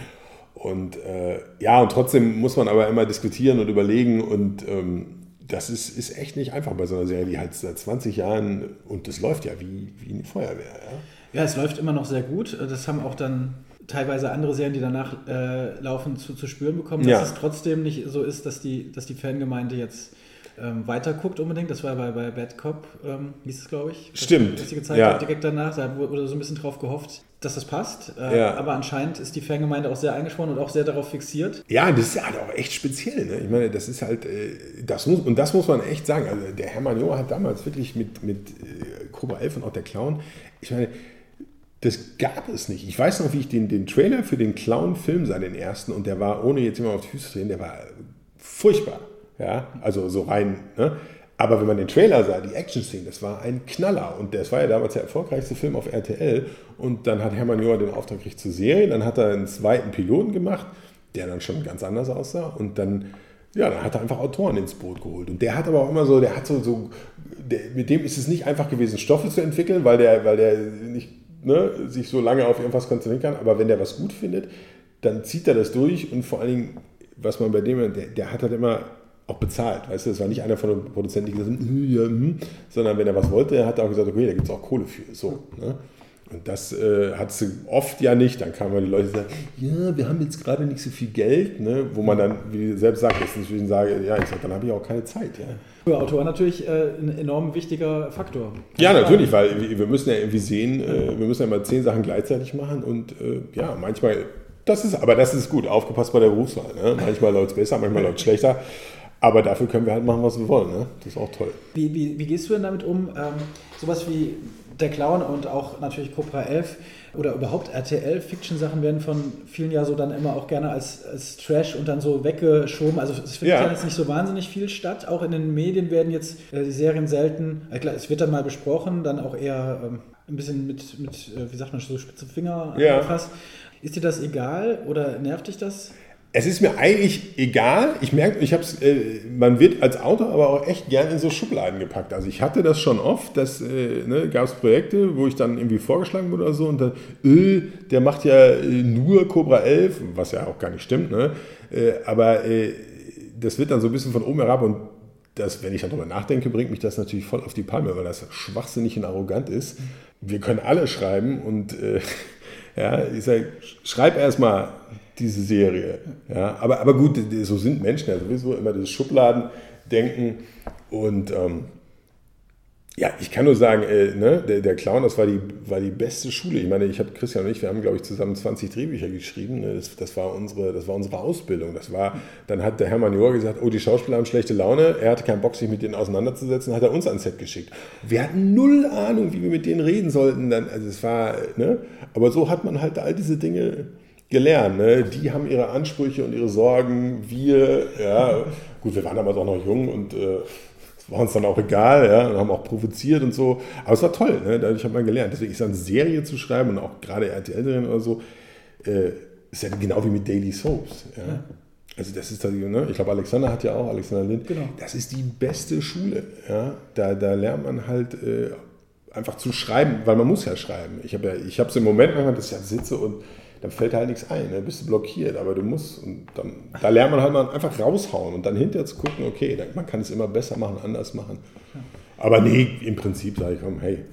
Und äh, ja, und trotzdem muss man aber immer diskutieren und überlegen und ähm, das ist, ist echt nicht einfach bei so einer Serie, die halt seit 20 Jahren und das läuft ja wie, wie eine Feuerwehr. Ja? ja, es läuft immer noch sehr gut. Das haben auch dann teilweise andere Serien, die danach äh, laufen, zu, zu spüren bekommen, dass ja. es trotzdem nicht so ist, dass die, dass die Fangemeinde jetzt ähm, weiterguckt unbedingt. Das war bei, bei Bad Cop, ähm, hieß es, glaube ich. Stimmt. Was sie gezeigt ja. hat, direkt danach. Da wurde so ein bisschen drauf gehofft, dass das passt. Äh, ja. Aber anscheinend ist die Fangemeinde auch sehr eingesprochen und auch sehr darauf fixiert. Ja, das ist halt auch echt speziell. Ne? Ich meine, das ist halt, äh, das muss, und das muss man echt sagen. Also der Hermann Joa hat damals wirklich mit, mit äh, Cobra 11 und auch der Clown, ich meine, das gab es nicht. Ich weiß noch, wie ich den, den Trailer für den Clown-Film sah, den ersten, und der war, ohne jetzt immer auf die Füße zu drehen, der war furchtbar. Ja, also so rein. Ne? Aber wenn man den Trailer sah, die Action-Szene, das war ein Knaller. Und das war ja damals der erfolgreichste Film auf RTL. Und dann hat Hermann Joa den Auftrag gekriegt zur Serie. Dann hat er einen zweiten Piloten gemacht, der dann schon ganz anders aussah. Und dann, ja, dann hat er einfach Autoren ins Boot geholt. Und der hat aber auch immer so, der hat so, so der, mit dem ist es nicht einfach gewesen, Stoffe zu entwickeln, weil der, weil der nicht ne, sich so lange auf irgendwas konzentrieren kann. Aber wenn der was gut findet, dann zieht er das durch. Und vor allen Dingen, was man bei dem, der, der hat halt immer auch bezahlt. Weißt du, es war nicht einer von den Produzenten, die gesagt haben, ja, hm, sondern wenn er was wollte, hat er auch gesagt, okay, da gibt es auch Kohle für. So, ne? Und das äh, hat sie oft ja nicht. Dann kamen die Leute und sagen, ja, wir haben jetzt gerade nicht so viel Geld, ne? wo man dann, wie selbst sagt, jetzt inzwischen sage, ja, ich sage, dann habe ich auch keine Zeit. Ja. Für Autor natürlich äh, ein enorm wichtiger Faktor. Ja, natürlich, weil wir müssen ja irgendwie sehen, äh, wir müssen ja mal zehn Sachen gleichzeitig machen und äh, ja, manchmal, das ist, aber das ist gut, aufgepasst bei der Berufswahl. Ne? Manchmal läuft es besser, manchmal läuft es schlechter. Aber dafür können wir halt machen, was wir wollen. Ne? Das ist auch toll. Wie, wie, wie gehst du denn damit um? Ähm, sowas wie der Clown und auch natürlich Cobra 11 oder überhaupt RTL-Fiction-Sachen werden von vielen ja so dann immer auch gerne als, als Trash und dann so weggeschoben. Also es findet ja. jetzt nicht so wahnsinnig viel statt. Auch in den Medien werden jetzt äh, die Serien selten, äh, klar, es wird dann mal besprochen, dann auch eher ähm, ein bisschen mit, mit äh, wie sagt man, so spitze Finger ja. angefasst. Ist dir das egal oder nervt dich das? Es ist mir eigentlich egal. Ich merke, ich habe äh, man wird als Autor aber auch echt gern in so Schubladen gepackt. Also ich hatte das schon oft, dass äh, ne, gab es Projekte, wo ich dann irgendwie vorgeschlagen wurde oder so und dann, äh, der macht ja äh, nur Cobra 11, was ja auch gar nicht stimmt, ne? Äh, aber äh, das wird dann so ein bisschen von oben herab und das, wenn ich darüber nachdenke, bringt mich das natürlich voll auf die Palme, weil das schwachsinnig und arrogant ist. Wir können alle schreiben und (laughs) ja, ich sage, schreib erstmal diese Serie. Ja, aber, aber gut, so sind Menschen ja sowieso immer das Schubladendenken und ähm, Ja, ich kann nur sagen, äh, ne, der, der Clown, das war die, war die beste Schule. Ich meine, ich habe Christian und ich, wir haben, glaube ich, zusammen 20 Drehbücher geschrieben. Ne? Das, das, war unsere, das war unsere Ausbildung. Das war, dann hat der Hermann Johr gesagt, oh, die Schauspieler haben schlechte Laune. Er hatte keinen Bock, sich mit denen auseinanderzusetzen, hat er uns ans Set geschickt. Wir hatten null Ahnung, wie wir mit denen reden sollten. Dann, also es war, ne? Aber so hat man halt all diese Dinge gelernt. Ne? Die haben ihre Ansprüche und ihre Sorgen. Wir, ja, gut, wir waren damals auch noch jung und äh, war uns dann auch egal, ja, und haben auch provoziert und so. Aber es war toll, ne? dadurch hat man gelernt. Deswegen ist eine Serie zu schreiben und auch gerade RTL-Serien oder so, äh, ist ja genau wie mit Daily Soaps. Ja? ja. Also das ist, ne? ich glaube, Alexander hat ja auch, Alexander Lind, genau. das ist die beste Schule. Ja? Da, da lernt man halt äh, einfach zu schreiben, weil man muss ja schreiben. Ich habe ja, ich habe es im Moment manchmal, dass ich ja sitze und dann fällt halt nichts ein, dann ne? bist du blockiert, aber du musst, und dann, da lernt man halt mal einfach raushauen und dann hinterher zu gucken, okay, man kann es immer besser machen, anders machen. Aber nee, im Prinzip sage ich, komm, hey.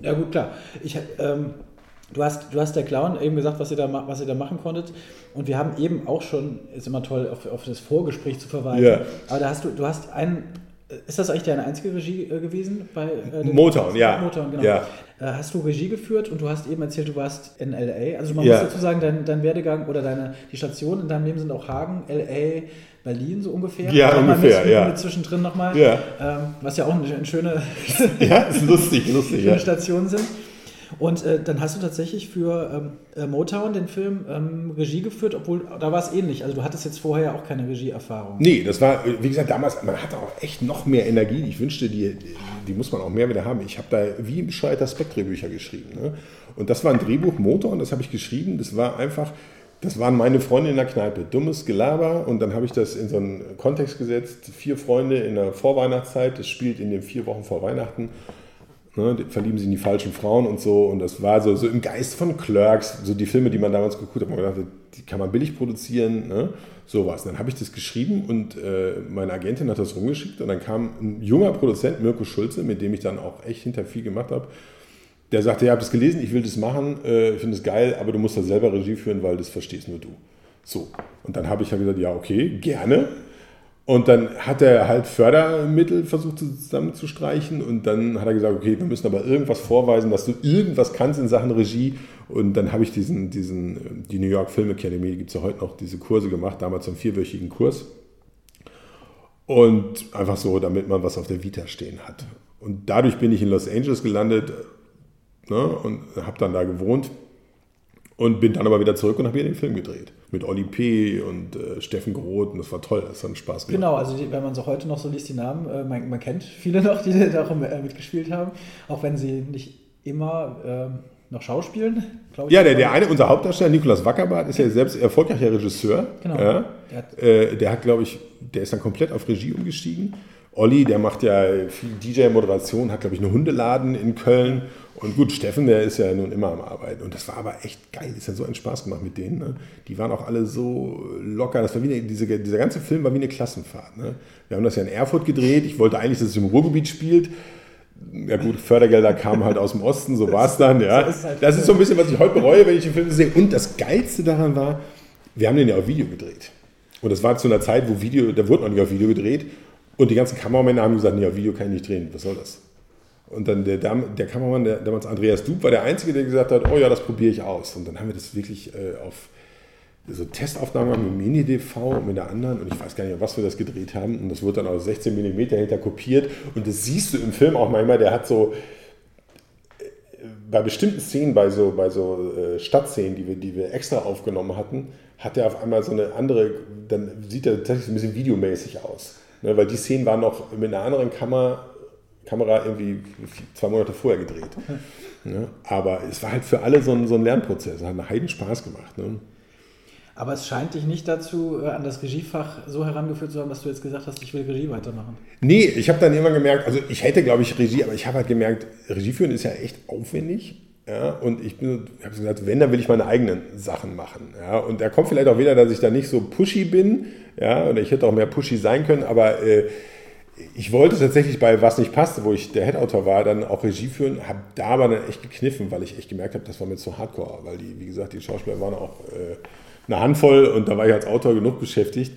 Ja gut, klar. Ich, ähm, du, hast, du hast der Clown eben gesagt, was ihr, da, was ihr da machen konntet und wir haben eben auch schon, ist immer toll, auf, auf das Vorgespräch zu verweisen, ja. aber da hast du, du hast einen ist das eigentlich deine einzige Regie äh, gewesen? Bei, äh, Motown, ja. Motown, genau. Ja. Äh, hast du Regie geführt und du hast eben erzählt, du warst in LA. Also man ja. muss dazu sagen, dein, dein Werdegang oder deine, die Stationen in deinem Leben sind auch Hagen, LA, Berlin so ungefähr. Ja, Oder ungefähr, mit, ja. Mit zwischendrin nochmal. Ja. Ähm, was ja auch eine, eine schöne, (laughs) ja, ist lustig, lustig, (laughs) schöne ja. Stationen sind. Und äh, dann hast du tatsächlich für ähm, äh, Motown den Film ähm, Regie geführt, obwohl da war es ähnlich. Also du hattest jetzt vorher auch keine Regieerfahrung. Nee, das war, wie gesagt, damals, man hatte auch echt noch mehr Energie. Ich wünschte, die, die muss man auch mehr wieder haben. Ich habe da wie ein bescheuerter Speck-Drehbücher geschrieben. Ne? Und das war ein Drehbuch Motown, das habe ich geschrieben. Das war einfach, das waren meine Freunde in der Kneipe. Dummes Gelaber. Und dann habe ich das in so einen Kontext gesetzt. Vier Freunde in der Vorweihnachtszeit. Das spielt in den vier Wochen vor Weihnachten. Ne, verlieben sich in die falschen Frauen und so. Und das war so, so im Geist von Clerks, so die Filme, die man damals geguckt hat, man gedacht, die kann man billig produzieren, ne? sowas. Und dann habe ich das geschrieben und äh, meine Agentin hat das rumgeschickt und dann kam ein junger Produzent, Mirko Schulze, mit dem ich dann auch echt hinter viel gemacht habe. Der sagte, ja, ich habe das gelesen, ich will das machen, äh, ich finde es geil, aber du musst da selber Regie führen, weil das verstehst nur du. So. Und dann habe ich ja gesagt, ja, okay, gerne. Und dann hat er halt Fördermittel versucht zusammenzustreichen und dann hat er gesagt, okay, wir müssen aber irgendwas vorweisen, dass du irgendwas kannst in Sachen Regie. Und dann habe ich diesen, diesen, die New York Film Academy, gibt es ja heute noch, diese Kurse gemacht, damals einen vierwöchigen Kurs. Und einfach so, damit man was auf der Vita stehen hat. Und dadurch bin ich in Los Angeles gelandet ne, und habe dann da gewohnt und bin dann aber wieder zurück und habe hier den Film gedreht. Mit Olli P. und äh, Steffen Groth. Und das war toll, das hat Spaß gemacht. Genau, also die, wenn man so heute noch so liest, die Namen, äh, man, man, kennt viele noch, die (laughs) da auch äh, mitgespielt haben. Auch wenn sie nicht immer ähm, noch schauspielen, glaube ich. Ja, der, der eine, unser Hauptdarsteller, Nikolaus Wackerbart, ist ja selbst erfolgreicher Regisseur. Genau. Ja, der hat, äh, der hat glaube ich, der ist dann komplett auf Regie umgestiegen. Olli, der macht ja viel DJ-Moderation, hat, glaube ich, einen Hundeladen in Köln und gut, Steffen, der ist ja nun immer am Arbeiten. Und das war aber echt geil. Es hat so einen Spaß gemacht mit denen. Ne? Die waren auch alle so locker. Das war wie eine, diese, dieser ganze Film war wie eine Klassenfahrt. Ne? Wir haben das ja in Erfurt gedreht. Ich wollte eigentlich, dass es im Ruhrgebiet spielt. Ja gut, Fördergelder kamen halt aus dem Osten, so war es dann. Ja. Halt das ist so ein bisschen, was ich heute bereue, wenn ich den Film sehe. Und das Geilste daran war, wir haben den ja auf Video gedreht. Und das war zu einer Zeit, wo Video, da wurde noch nicht auf Video gedreht. Und die ganzen Kameramänner haben gesagt, auf Video kann ich nicht drehen. Was soll das? Und dann der, der Kameramann, der, damals Andreas Dub, war der Einzige, der gesagt hat, oh ja, das probiere ich aus. Und dann haben wir das wirklich äh, auf so Testaufnahmen mit Mini-DV und mit der anderen und ich weiß gar nicht, was wir das gedreht haben. Und das wurde dann aus 16 mm hinter kopiert. Und das siehst du im Film auch manchmal, der hat so äh, bei bestimmten Szenen, bei so, bei so äh, Stadtszenen, die wir, die wir extra aufgenommen hatten, hat er auf einmal so eine andere, dann sieht er tatsächlich so ein bisschen videomäßig aus. Ne, weil die Szenen waren noch mit einer anderen Kamera Kamera irgendwie zwei Monate vorher gedreht. Ne? Aber es war halt für alle so ein, so ein Lernprozess. Es hat einen Heiden Spaß gemacht. Ne? Aber es scheint dich nicht dazu, äh, an das Regiefach so herangeführt zu haben, dass du jetzt gesagt hast, ich will Regie weitermachen. Nee, ich habe dann immer gemerkt, also ich hätte, glaube ich, Regie, aber ich habe halt gemerkt, Regie führen ist ja echt aufwendig. Ja, und ich habe gesagt, wenn, dann will ich meine eigenen Sachen machen. Ja, und da kommt vielleicht auch wieder, dass ich da nicht so pushy bin. Ja, oder ich hätte auch mehr pushy sein können, aber äh, ich wollte tatsächlich bei Was nicht passte, wo ich der Head-Autor war, dann auch Regie führen, habe da aber dann echt gekniffen, weil ich echt gemerkt habe, das war mir zu hardcore, weil die, wie gesagt, die Schauspieler waren auch äh, eine Handvoll und da war ich als Autor genug beschäftigt.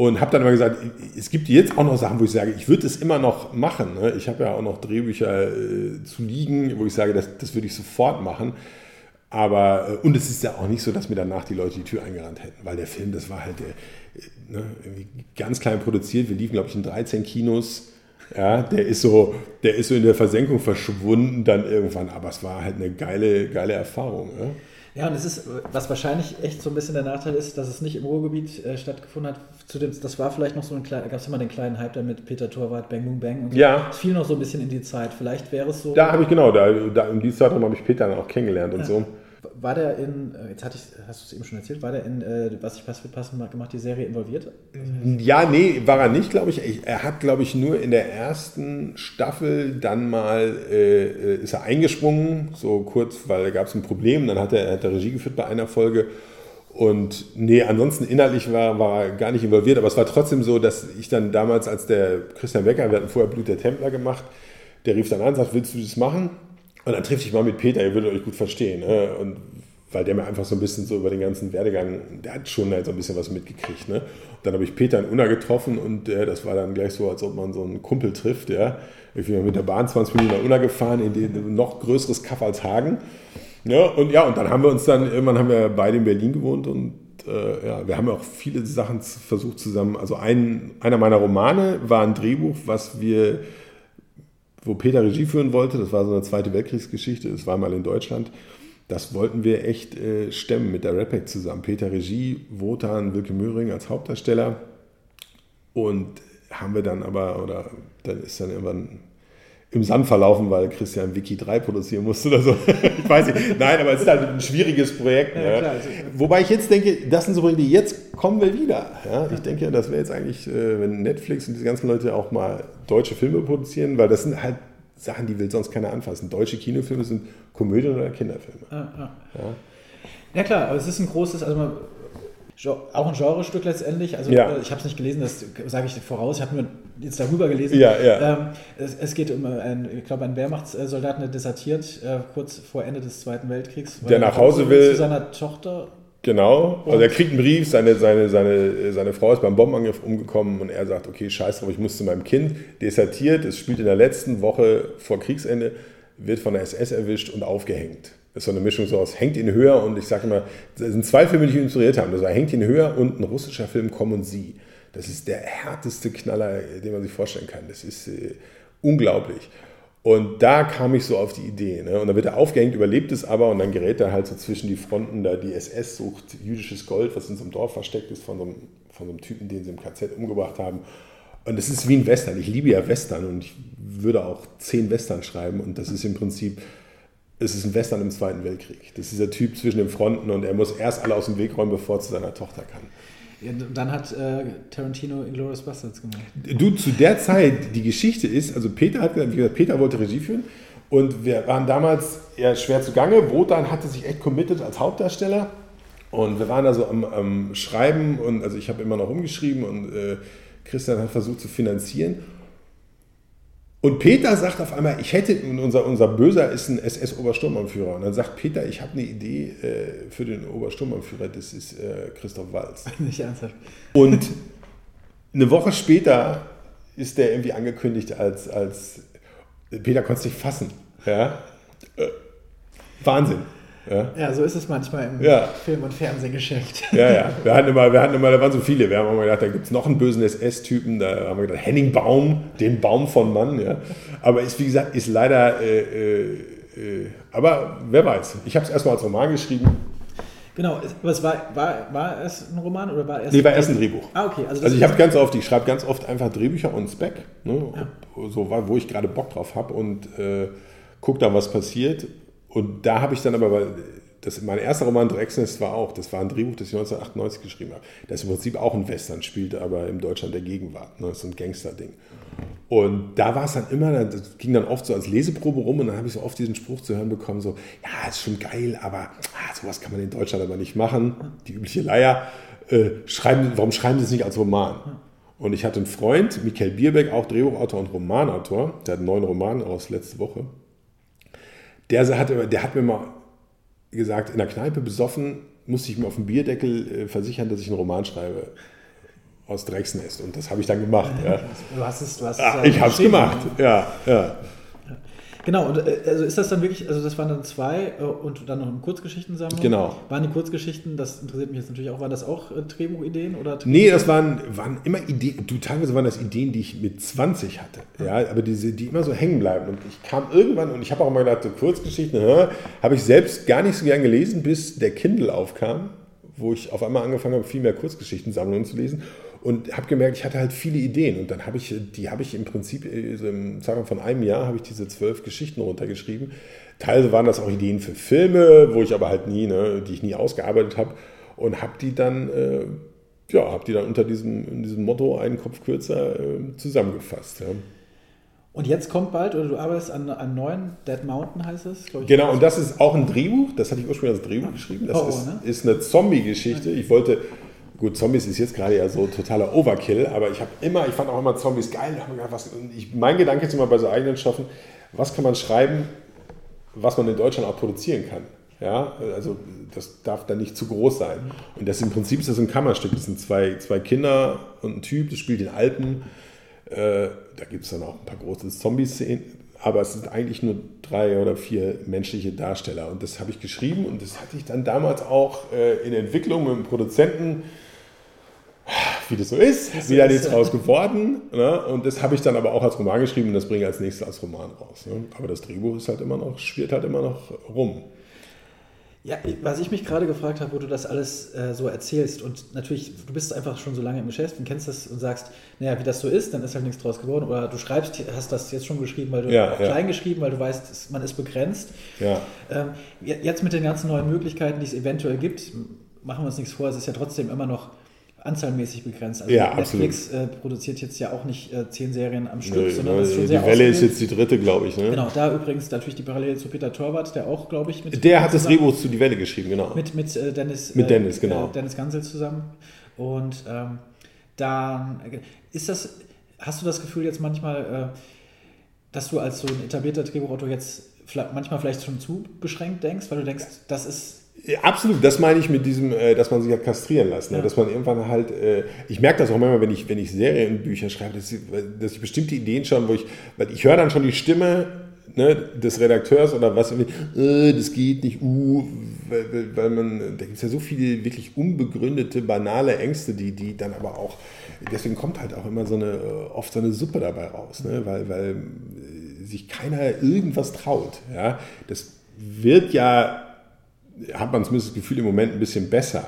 Und habe dann immer gesagt, es gibt jetzt auch noch Sachen, wo ich sage, ich würde es immer noch machen. Ne? Ich habe ja auch noch Drehbücher äh, zu liegen, wo ich sage, das, das würde ich sofort machen. Aber, äh, und es ist ja auch nicht so, dass mir danach die Leute die Tür eingerannt hätten, weil der Film, das war halt äh, ne, ganz klein produziert. Wir liefen, glaube ich, in 13 Kinos. Ja, der ist so, der ist so in der Versenkung verschwunden dann irgendwann, aber es war halt eine geile, geile Erfahrung. Ja? Ja, und es ist, was wahrscheinlich echt so ein bisschen der Nachteil ist, dass es nicht im Ruhrgebiet äh, stattgefunden hat. Zudem, das war vielleicht noch so ein kleiner, gab es immer den kleinen Hype da mit Peter Torwart, Bang Boom Bang und so. Ja. Es fiel noch so ein bisschen in die Zeit. Vielleicht wäre es so. Da habe ich genau, da, da in die Zeitraum habe ich Peter dann auch kennengelernt und Ja. so. War der in, äh, jetzt hatte ich, hast du es eben schon erzählt, war der in, äh, was ich pass wird passen gemacht, die Serie involviert? Ja, nee, war er nicht, glaube ich. Er hat, glaube ich, nur in der ersten Staffel dann mal, äh, ist er eingesprungen, so kurz, weil da gab es ein Problem. Dann hat er, er hat er Regie geführt bei einer Folge. Und nee, ansonsten inhaltlich war, war gar nicht involviert, aber es war trotzdem so, dass ich dann damals, als der Christian Becker, wir hatten vorher Blut der Templer gemacht, der rief dann an und sagt, willst du das machen? Und dann triff ich mal mit Peter, ihr würdet euch gut verstehen. Ne? Und weil der mir einfach so ein bisschen so über den ganzen Werdegang, der hat schon halt so ein bisschen was mitgekriegt. Ne? Und dann habe ich Peter in Unna getroffen und äh, das war dann gleich so, als ob man so einen Kumpel trifft. Ja? Ich bin mit der Bahn 20 Minuten nach Unna gefahren, in den noch größeres Kaff als Hagen. Ja, und ja, und dann haben wir uns dann, irgendwann haben wir beide in Berlin gewohnt und äh, ja, wir haben auch viele Sachen versucht zusammen. Also ein, einer meiner Romane war ein Drehbuch, was wir, wo Peter Regie führen wollte. Das war so eine zweite Weltkriegsgeschichte. Das war mal in Deutschland. Das wollten wir echt äh, stemmen mit der Rapec zusammen. Peter Regie, Wotan Wilke Möhring als Hauptdarsteller. Und haben wir dann aber, oder dann ist dann irgendwann im Sand verlaufen, weil Christian Wiki 3 produzieren musste oder so. (laughs) ich weiß nicht. Nein, aber es ist halt ein schwieriges Projekt. Ja, ne? klar, also- Wobei ich jetzt denke, das sind so Projekte, jetzt kommen wir wieder. Ja? Ich denke, das wäre jetzt eigentlich, äh, wenn Netflix und diese ganzen Leute auch mal deutsche Filme produzieren, weil das sind halt Sachen, die will sonst keiner anfassen. Deutsche Kinofilme sind Komödien oder Kinderfilme. Ja, ja. ja klar, aber es ist ein großes, also man, auch ein Genrestück letztendlich. Also Ja. äh, ich habe es nicht gelesen, das sage ich voraus. Ich habe nur jetzt darüber gelesen. Ja, ja. Ähm, es, es geht um einen, ich glaube, einen Wehrmachtssoldaten, der desertiert äh, kurz vor Ende des Zweiten Weltkriegs. weil Der er nach Hause will. Zu seiner Tochter. Genau. Also er kriegt einen Brief, seine, seine, seine, seine Frau ist beim Bombenangriff umgekommen und er sagt, okay, scheiß drauf, ich muss zu meinem Kind. Desertiert, es spielt in der letzten Woche vor Kriegsende, wird von der SS erwischt und aufgehängt. Das ist so eine Mischung so aus Hängt ihn höher und ich sage immer, das sind zwei Filme, die mich inspiriert haben. Das war Hängt ihn höher und ein russischer Film Komm und Sie. Das ist der härteste Knaller, den man sich vorstellen kann. Das ist äh, unglaublich. Und da kam ich so auf die Idee. Ne? Und dann wird er aufgehängt, überlebt es aber und dann gerät er halt so zwischen die Fronten, da die SS sucht jüdisches Gold, was in so einem Dorf versteckt ist, von so einem, von so einem Typen, den sie im KZ umgebracht haben. Und es ist wie ein Western. Ich liebe ja Western und ich würde auch zehn Western schreiben. Und das ist im Prinzip, es ist ein Western im Zweiten Weltkrieg. Das ist dieser Typ zwischen den Fronten und er muss erst alle aus dem Weg räumen, bevor er zu seiner Tochter kann. Ja, dann hat äh, Tarantino Inglourious Bastards gemacht. Du, zu der Zeit, die Geschichte ist, also Peter hat gesagt, wie gesagt, Peter wollte Regie führen und wir waren damals eher schwer zugange. Wotan hatte sich echt committed als Hauptdarsteller und wir waren da so am, am Schreiben und also ich habe immer noch umgeschrieben und äh, Christian hat versucht zu finanzieren. Und Peter sagt auf einmal, ich hätte, und unser, unser Böser ist ein SS-Obersturmanführer. Und dann sagt Peter, ich habe eine Idee äh, für den Obersturmanführer, das ist äh, Christoph Walz. (laughs) Nicht ernsthaft. Und eine Woche später ist der irgendwie angekündigt als, als Peter konnte es nicht fassen. Ja? Äh, Wahnsinn. Ja? Ja, so ist es manchmal im Ja. Film- und Fernsehgeschäft. Ja, ja. Wir hatten immer, wir hatten immer, da waren so viele. Wir haben immer gedacht, da gibt es noch einen bösen SS-Typen. Da haben wir gedacht, Henning Baum, den Baum von Mann. Ja. Aber ist, wie gesagt, ist leider, äh, äh, äh, aber wer weiß. Ich habe es erstmal als Roman geschrieben. Genau, aber es war, war, war es ein Roman oder war es Nee, war erst ein Drehbuch. Ah, okay. Also, Also ich habe ganz oft, ich schreibe ganz oft einfach Drehbücher und Spec, ne, ob, so wo ich gerade Bock drauf habe und äh, gucke dann, was passiert. Und da habe ich dann aber, das, mein erster Roman Drecksnest war auch, das war ein Drehbuch, das ich 1998 geschrieben habe. Das im Prinzip auch ein Western, spielt aber im Deutschland der Gegenwart. Ne, das ist so ein Gangster-Ding. Und da war es dann immer, das ging dann oft so als Leseprobe rum und dann habe ich so oft diesen Spruch zu hören bekommen, so, ja, ist schon geil, aber ah, sowas kann man in Deutschland aber nicht machen. Die übliche Leier. Äh, schreiben, warum schreiben Sie es nicht als Roman? Und ich hatte einen Freund, Michael Bierbeck, auch Drehbuchautor und Romanautor, der hat einen neuen Roman raus letzte Woche. Der, hat, der hat mir mal gesagt, in der Kneipe besoffen, musste ich mir auf dem Bierdeckel äh, versichern, dass ich einen Roman schreibe. aus Drecksnest. Und das habe ich dann gemacht. Ja. Du hast es, du hast es Ah, ja ich habe es gemacht. Ja, ja. Genau, und äh, also ist das dann wirklich, also das waren dann zwei äh, und dann noch eine Kurzgeschichtensammlung. Genau. Waren die Kurzgeschichten, das interessiert mich jetzt natürlich auch, waren das auch äh, Drehbuchideen oder Nee, das waren, waren immer Ideen, du, teilweise waren das Ideen, die ich mit 20 hatte, ja, aber diese, die immer so hängen bleiben. Und ich kam irgendwann, und ich habe auch immer gedacht, so Kurzgeschichten, habe ich selbst gar nicht so gern gelesen, bis der Kindle aufkam, wo ich auf einmal angefangen habe, viel mehr Kurzgeschichtensammlungen zu lesen und habe gemerkt, ich hatte halt viele Ideen und dann habe ich, die habe ich im Prinzip, äh, im Zeitraum von einem Jahr, habe ich diese zwölf Geschichten runtergeschrieben. Teilweise waren das auch Ideen für Filme, wo ich aber halt nie, ne, die ich nie ausgearbeitet habe und habe die dann äh, ja, habe die dann unter diesem, diesem Motto einen Kopf kürzer äh, zusammengefasst. Ja. Und jetzt kommt bald, oder du arbeitest an einem neuen, Dead Mountain heißt es, glaube ich. Genau, und das ist auch ein Drehbuch, das hatte ich ursprünglich als Drehbuch geschrieben. Das Horror, ist, ne? ist eine Zombie-Geschichte. Ich wollte, gut, Zombies ist jetzt gerade ja so totaler Overkill, aber ich habe immer, ich fand auch immer Zombies geil. Was, ich, mein Gedanke ist immer bei so eigenen Stoffen, was kann man schreiben, was man in Deutschland auch produzieren kann. Ja, also das darf dann nicht zu groß sein. Und das im Prinzip ist das ein Kammerstück. Das sind zwei, zwei Kinder und ein Typ, das spielt in Alpen. Äh, da gibt es dann auch ein paar große Zombie-Szenen, aber es sind eigentlich nur drei oder vier menschliche Darsteller. Und das habe ich geschrieben und das hatte ich dann damals auch äh, in Entwicklung mit dem Produzenten, wie das so ist, wieder ist, nichts draus geworden. Ne? Und das habe ich dann aber auch als Roman geschrieben und das bringe ich als nächstes als Roman raus. Ne? Aber das Drehbuch ist halt immer noch, schwirrt halt immer noch rum. Ja, was ich mich gerade gefragt habe, wo du das alles äh, so erzählst und natürlich, du bist einfach schon so lange im Geschäft und kennst das und sagst, naja, wie das so ist, dann ist halt nichts draus geworden. Oder du schreibst, hast das jetzt schon geschrieben, weil du Ja, auch ja. klein geschrieben, weil du weißt, man ist begrenzt. Ja. Ähm, je- jetzt mit den ganzen neuen Möglichkeiten, die es eventuell gibt, machen wir uns nichts vor, es ist ja trotzdem immer noch anzahlmäßig begrenzt. Also Ja, Netflix äh, produziert jetzt ja auch nicht äh, zehn Serien am Stück, Nö, sondern das ist schon die sehr Welle ist jetzt die dritte, glaube ich. Ne? Genau, da übrigens natürlich die Parallele zu Peter Torwart, der auch, glaube ich, mit Der hat das Drehbuch zu Die Welle geschrieben, genau. mit, mit äh, Dennis, Mit äh, Dennis, genau. äh, Dennis Gansel zusammen. Und ähm, dann äh, ist das, hast du das Gefühl jetzt manchmal, dass du als so ein etablierter Drehbuchautor jetzt vielleicht- manchmal vielleicht schon zu beschränkt denkst, weil du denkst, das ist Absolut, das meine ich mit diesem, äh, dass man sich hat kastrieren lassen. Ne? Ja. Dass man irgendwann halt, äh, ich merke das auch manchmal, wenn ich, wenn ich Serienbücher schreibe, dass ich, dass ich bestimmte Ideen schon, wo ich, weil ich höre dann schon die Stimme ne, des Redakteurs oder was, äh, das geht nicht, uh, weil, weil- man, da gibt es ja so viele wirklich unbegründete, banale Ängste, die, die dann aber auch, deswegen kommt halt auch immer so eine, äh, oft so eine Suppe dabei raus, ne? weil, weil sich keiner irgendwas traut. Ja? Das wird ja hat man zumindest das Gefühl im Moment ein bisschen besser.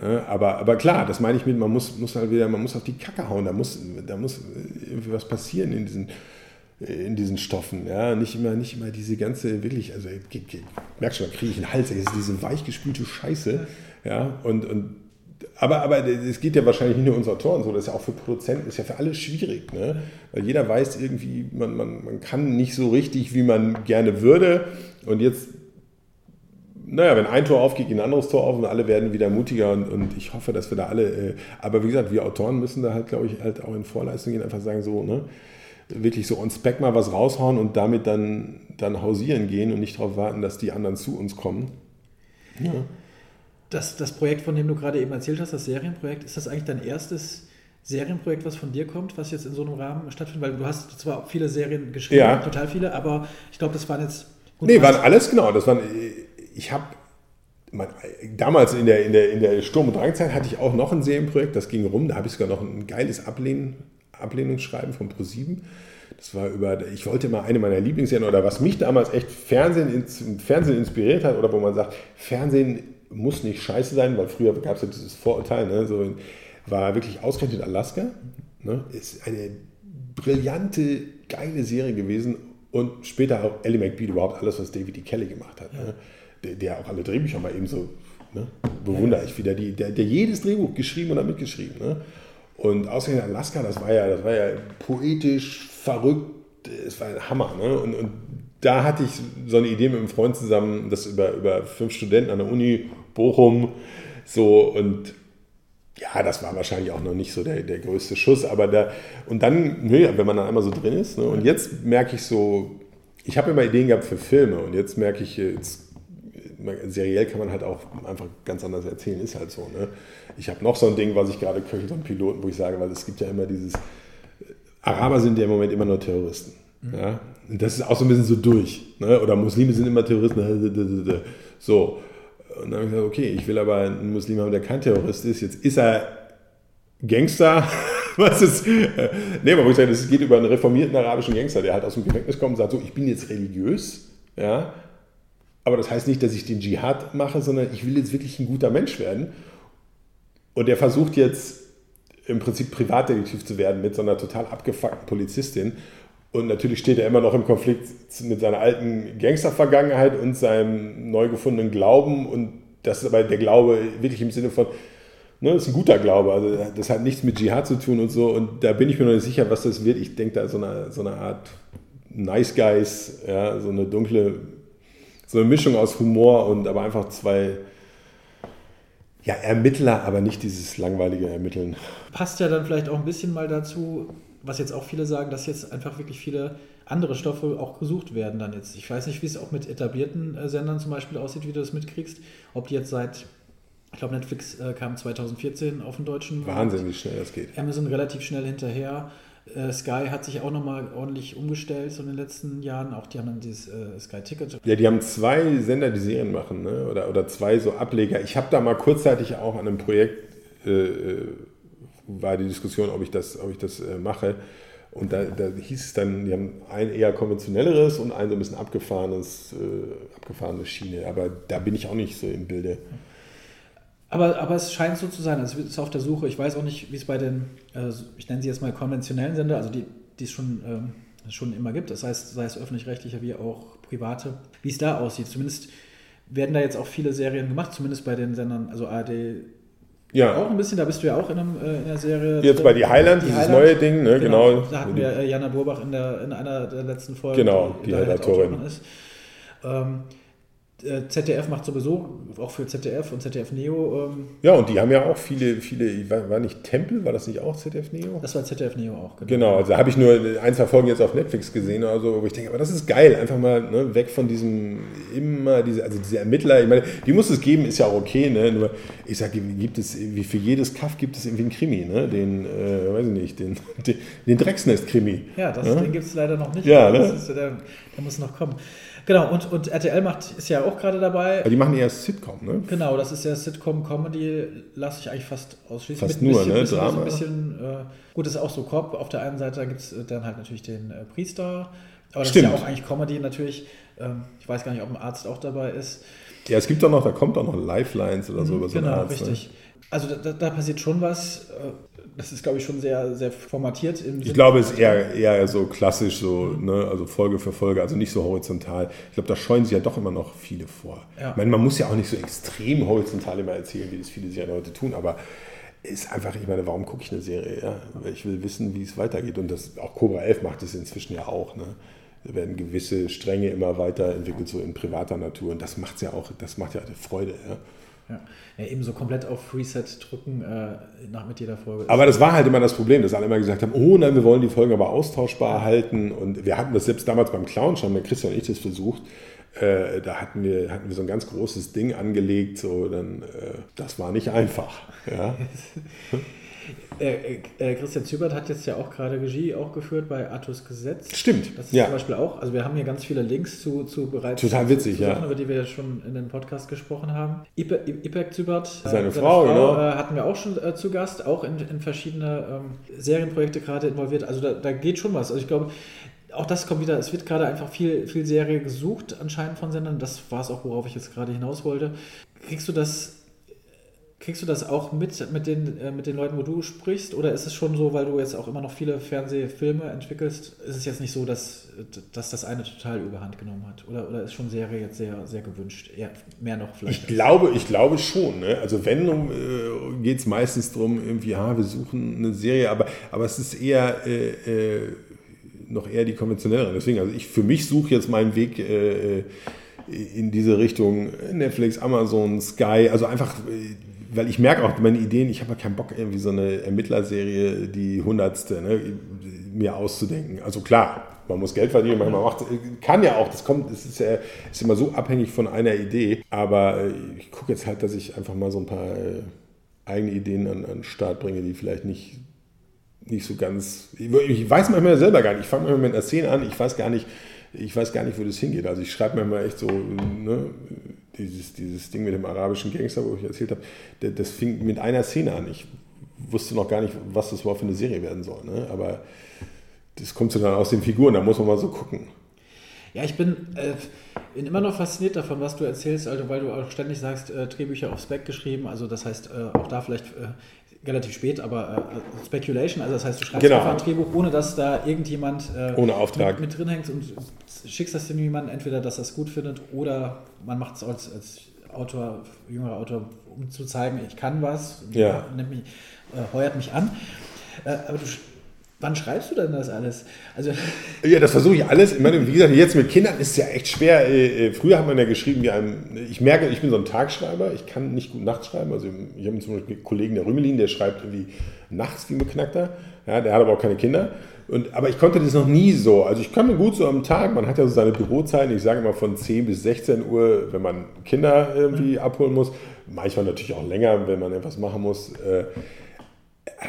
Ne? Aber, aber klar, das meine ich mit, man muss, muss halt wieder, man muss auf die Kacke hauen, da muss, da muss irgendwie was passieren in diesen, in diesen Stoffen. Ja? Nicht, immer, nicht immer diese ganze, wirklich, also ich, ich, ich merke schon, da kriege ich einen Hals, ey, das diese weichgespülte Scheiße. Ja? Und, und aber, aber es geht ja wahrscheinlich nicht nur uns Autoren so, das ist ja auch für Produzenten, ist ja für alle schwierig. Ne? Weil jeder weiß irgendwie, man, man, man kann nicht so richtig, wie man gerne würde. Und jetzt naja, wenn ein Tor aufgeht, geht ein anderes Tor auf und alle werden wieder mutiger und, und ich hoffe, dass wir da alle, äh, aber wie gesagt, wir Autoren müssen da halt, glaube ich, halt auch in Vorleistung gehen, einfach sagen so, ne, wirklich so on spec mal was raushauen und damit dann, dann hausieren gehen und nicht darauf warten, dass die anderen zu uns kommen. Ja. das, das Projekt, von dem du gerade eben erzählt hast, das Serienprojekt, ist das eigentlich dein erstes Serienprojekt, was von dir kommt, was jetzt in so einem Rahmen stattfindet? Weil du hast zwar viele Serien geschrieben, Ja. total viele, aber ich glaube, das waren jetzt... gut, Nee, waren alles genau. Das waren, ich habe damals in der, in, der, in der Sturm- und Drangzeit hatte ich auch noch ein Serienprojekt, das ging rum. Da habe ich sogar noch ein geiles Ablehn, Ablehnungsschreiben von ProSieben. Das war über, ich wollte mal eine meiner Lieblingsserien oder was mich damals echt Fernsehen, ins- Fernsehen inspiriert hat oder wo man sagt, Fernsehen muss nicht scheiße sein, weil früher gab es ja dieses Vorurteil, ne, so, war wirklich ausgerechnet Alaska. Ne, ist eine brillante, geile Serie gewesen und später auch Ellie McBeal, überhaupt alles, was David E. Kelly gemacht hat. Ne? Der, der auch alle Drehbücher mal eben so, ne? bewundere ich wieder, die, der, der jedes Drehbuch geschrieben oder mitgeschrieben. Ne? Und ausgerechnet Alaska, das war ja, das war ja poetisch, verrückt, es war ein Hammer. Ne? Und, und da hatte ich so eine Idee mit einem Freund zusammen, das über, über fünf Studenten an der Uni Bochum so und ja, das war wahrscheinlich auch noch nicht so der, der größte Schuss, aber da, und dann, nö, wenn man dann einmal so drin ist, ne, und jetzt merke ich so, ich habe immer Ideen gehabt für Filme und jetzt merke ich, jetzt seriell kann man halt auch einfach ganz anders erzählen, ist halt so. Ne? Ich habe noch so ein Ding, was ich gerade köche, so einen Piloten, wo ich sage, weil es gibt ja immer dieses, Araber sind ja im Moment immer nur Terroristen. Mhm. Ja? Und das ist auch so ein bisschen so durch. Ne? Oder Muslime sind immer Terroristen. (laughs) So. Und dann habe ich gesagt, okay, ich will aber einen Muslim haben, der kein Terrorist ist. Jetzt ist er Gangster. (laughs) Was ist. Äh, nee, aber wo ich sage, es geht über einen reformierten arabischen Gangster, der halt aus dem Gefängnis kommt und sagt, so, ich bin jetzt religiös, ja, aber das heißt nicht, dass ich den Dschihad mache, sondern ich will jetzt wirklich ein guter Mensch werden. Und der versucht jetzt im Prinzip Privatdetektiv zu werden mit so einer total abgefuckten Polizistin. Und natürlich steht er immer noch im Konflikt mit seiner alten Gangstervergangenheit und seinem neu gefundenen Glauben. Und das ist aber der Glaube wirklich im Sinne von, ne, das ist ein guter Glaube. Also das hat nichts mit Dschihad zu tun und so. Und da bin ich mir noch nicht sicher, was das wird. Ich denke, da so eine, so eine Art Nice Guys, ja, so eine dunkle, so eine Mischung aus Humor und aber einfach zwei ja, Ermittler, aber nicht dieses langweilige Ermitteln. Passt ja dann vielleicht auch ein bisschen mal dazu, was jetzt auch viele sagen, dass jetzt einfach wirklich viele andere Stoffe auch gesucht werden dann jetzt. Ich weiß nicht, wie es auch mit etablierten äh, Sendern zum Beispiel aussieht, wie du das mitkriegst. Ob die jetzt seit, ich glaube, Netflix äh, kam 2014 auf den deutschen Wahnsinn, wie schnell das geht. Amazon relativ schnell hinterher. Äh, Sky hat sich auch nochmal ordentlich umgestellt so in den letzten Jahren. Auch die haben dann dieses äh, Sky Ticket. Ja, die haben zwei Sender, die Serien machen, ne? oder, oder zwei so Ableger. Ich habe da mal kurzzeitig auch an einem Projekt, äh, äh, war die Diskussion, ob ich das, ob ich das äh, mache. Und da, da, hieß es dann, die haben ein eher konventionelleres und ein so ein bisschen abgefahrenes, äh, abgefahrene Schiene. Aber da bin ich auch nicht so im Bilde. Aber, aber es scheint so zu sein, also es ist auf der Suche. Ich weiß auch nicht, wie es bei den, äh, ich nenne sie jetzt mal konventionellen Sender, also die, die es schon, ähm, schon immer gibt, das heißt, sei es öffentlich-rechtlicher wie auch private, wie es da aussieht. Zumindest werden da jetzt auch viele Serien gemacht, zumindest bei den Sendern, also ARD ja. Auch ein bisschen, da bist du ja auch in, einem, äh, in einer Serie. Jetzt bei Die Highland, die dieses Highland. neue Ding, ne? genau. genau. Da hatten wir äh, Jana Burbach in, der, in einer der letzten Folgen. Genau, die, die Redaktorin. Ist. Ähm, äh, ZDF macht sowieso, auch für ZDF und ZDF Neo. Ähm ja, und die haben ja auch viele, viele, war, war, nicht Tempel, war das nicht auch ZDF Neo? Das war ZDF Neo auch, genau. Genau, also habe ich nur ein, zwei Folgen jetzt auf Netflix gesehen, also, wo ich denke, aber das ist geil, einfach mal ne, weg von diesem, immer diese, also diese Ermittler, ich meine, die muss es geben, ist ja auch okay, ne? nur ich sage, gibt es, wie für jedes Kaff gibt es irgendwie einen Krimi, ne? den, äh, weiß ich nicht, den, (laughs) den, den Drecksnest-Krimi. Ja, das, ja? den gibt es leider noch nicht, ja, ne? Ist, der, der muss noch kommen. Genau, und, und RTL macht, ist ja auch gerade dabei. Aber die machen eher Sitcom, ne? Genau, das ist ja Sitcom-Comedy, lasse ich eigentlich fast ausschließen. Fast Mit nur, bisschen, ne? Bisschen, Drama. So ein bisschen, äh, gut, das ist auch so Cop. Auf der einen Seite gibt es dann halt natürlich den äh, Priester. Aber das Stimmt. ist ja auch eigentlich Comedy natürlich. Ähm, ich weiß gar nicht, ob ein Arzt auch dabei ist. Ja, es gibt doch noch, da kommt auch noch Lifelines oder so. Mhm, über so genau, Arzt, ne? richtig. Ne? Also da, da, passiert schon was. Das ist, glaube ich, schon sehr, sehr formatiert. ich glaube, es ist eher, eher so klassisch, so, ne, also Folge für Folge, also nicht so horizontal. Ich glaube, da scheuen sich ja doch immer noch viele vor. Ja. Ich meine, man muss ja auch nicht so extrem horizontal immer erzählen, wie das viele Serien heute tun, aber ist einfach, ich meine, warum gucke ich eine Serie? Ja? Weil ich will wissen, wie es weitergeht. Und das, auch Cobra 11 macht es inzwischen ja auch. Ne? Da werden gewisse Stränge immer weiterentwickelt, so in privater Natur. Und das macht ja auch, das macht ja Freude. Ja? Ja. ja, eben so komplett auf Reset drücken äh, nach mit jeder Folge. Aber das war halt immer das Problem, dass alle immer gesagt haben, oh nein, wir wollen die Folgen aber austauschbar ja. halten. Und wir hatten das selbst damals beim Clown schon, der Christian und ich das versucht. Äh, da hatten wir, hatten wir so ein ganz großes Ding angelegt, so dann, äh, das war nicht einfach. Ja. (laughs) Äh, äh, Christian Zübert hat jetzt ja auch gerade Regie auch geführt bei Artus Gesetz. Stimmt. Das ist ja. zum Beispiel auch, also wir haben hier ganz viele Links zu, zu bereits Total witzig, zu Sachen, über die wir ja schon in den Podcast gesprochen haben. Ipek Zübert, seine, seine Frau, Frau genau. hatten wir auch schon äh, zu Gast, auch in, in verschiedene ähm, Serienprojekte gerade involviert. Also da, da geht schon was. Also ich glaube, auch das kommt wieder, es wird gerade einfach viel, viel Serie gesucht, anscheinend von Sendern. Das war es auch, worauf ich jetzt gerade hinaus wollte. Kriegst du das Kriegst du das auch mit, mit den, äh, mit den Leuten, wo du sprichst? Oder ist es schon so, weil du jetzt auch immer noch viele Fernsehfilme entwickelst, ist es jetzt nicht so, dass, dass das eine total überhand genommen hat? Oder, oder ist schon Serie jetzt sehr, sehr gewünscht? Eher mehr noch vielleicht? Ich glaube, ich glaube schon. Ne? Also wenn, äh, geht es meistens darum, irgendwie, ja, wir suchen eine Serie, aber, aber es ist eher äh, äh, noch eher die konventionellere. Deswegen, also ich für mich suche jetzt meinen Weg äh, in diese Richtung Netflix, Amazon, Sky, also einfach weil ich merke auch meine Ideen, ich habe ja keinen Bock, irgendwie so eine Ermittlerserie, die hundertste. Ne? mir auszudenken. Also klar, man muss Geld verdienen, manchmal macht kann ja auch, das kommt, es ist ja ist immer so abhängig von einer Idee. Aber äh, ich gucke jetzt halt, dass ich einfach mal so ein paar äh, eigene Ideen an, an den Start bringe, die vielleicht nicht, nicht so ganz. Ich weiß manchmal selber gar nicht. Ich fange manchmal mit einer Szene an, ich weiß gar nicht, ich weiß gar nicht, wo das hingeht. Also ich schreibe manchmal echt so, ne, dieses, dieses Ding mit dem arabischen Gangster, wo ich erzählt habe, das fing mit einer Szene an. Ich wusste noch gar nicht, was das überhaupt für eine Serie werden soll. Ne? Aber das kommt so dann aus den Figuren, da muss man mal so gucken. Ja, ich bin, äh, bin immer noch fasziniert davon, was du erzählst, also weil du auch ständig sagst, äh, Drehbücher auf Spec geschrieben, also das heißt äh, auch da vielleicht äh, relativ spät, aber äh, Speculation, also das heißt, du schreibst Genau. einfach ein Drehbuch, ohne dass da irgendjemand äh, Ohne Auftrag. Mit, mit drin hängt und schickst das jemandem, entweder dass er es gut findet oder man macht es als, als Autor, jüngerer Autor, um zu zeigen, ich kann was, Ja. nimmt mich, äh, heuert mich an. Äh, aber du, wann schreibst du denn das alles? Also (laughs) Ja, das versuche ich alles. Ich meine, wie gesagt, jetzt mit Kindern ist es ja echt schwer. Äh, äh, Früher hat man ja geschrieben, wie einem, ich merke, ich bin so ein Tagschreiber, ich kann nicht gut nachts schreiben. Also ich habe zum Beispiel einen Kollegen, der Rümelin, der schreibt irgendwie nachts wie ein Beknackter. Ja, der hat aber auch keine Kinder. Und, aber ich konnte das noch nie so. Also ich kann mir gut so am Tag, man hat ja so seine Bürozeiten, ich sage immer von 10 bis 16 Uhr, wenn man Kinder irgendwie abholen muss. Manchmal natürlich auch länger, wenn man etwas machen muss. Äh,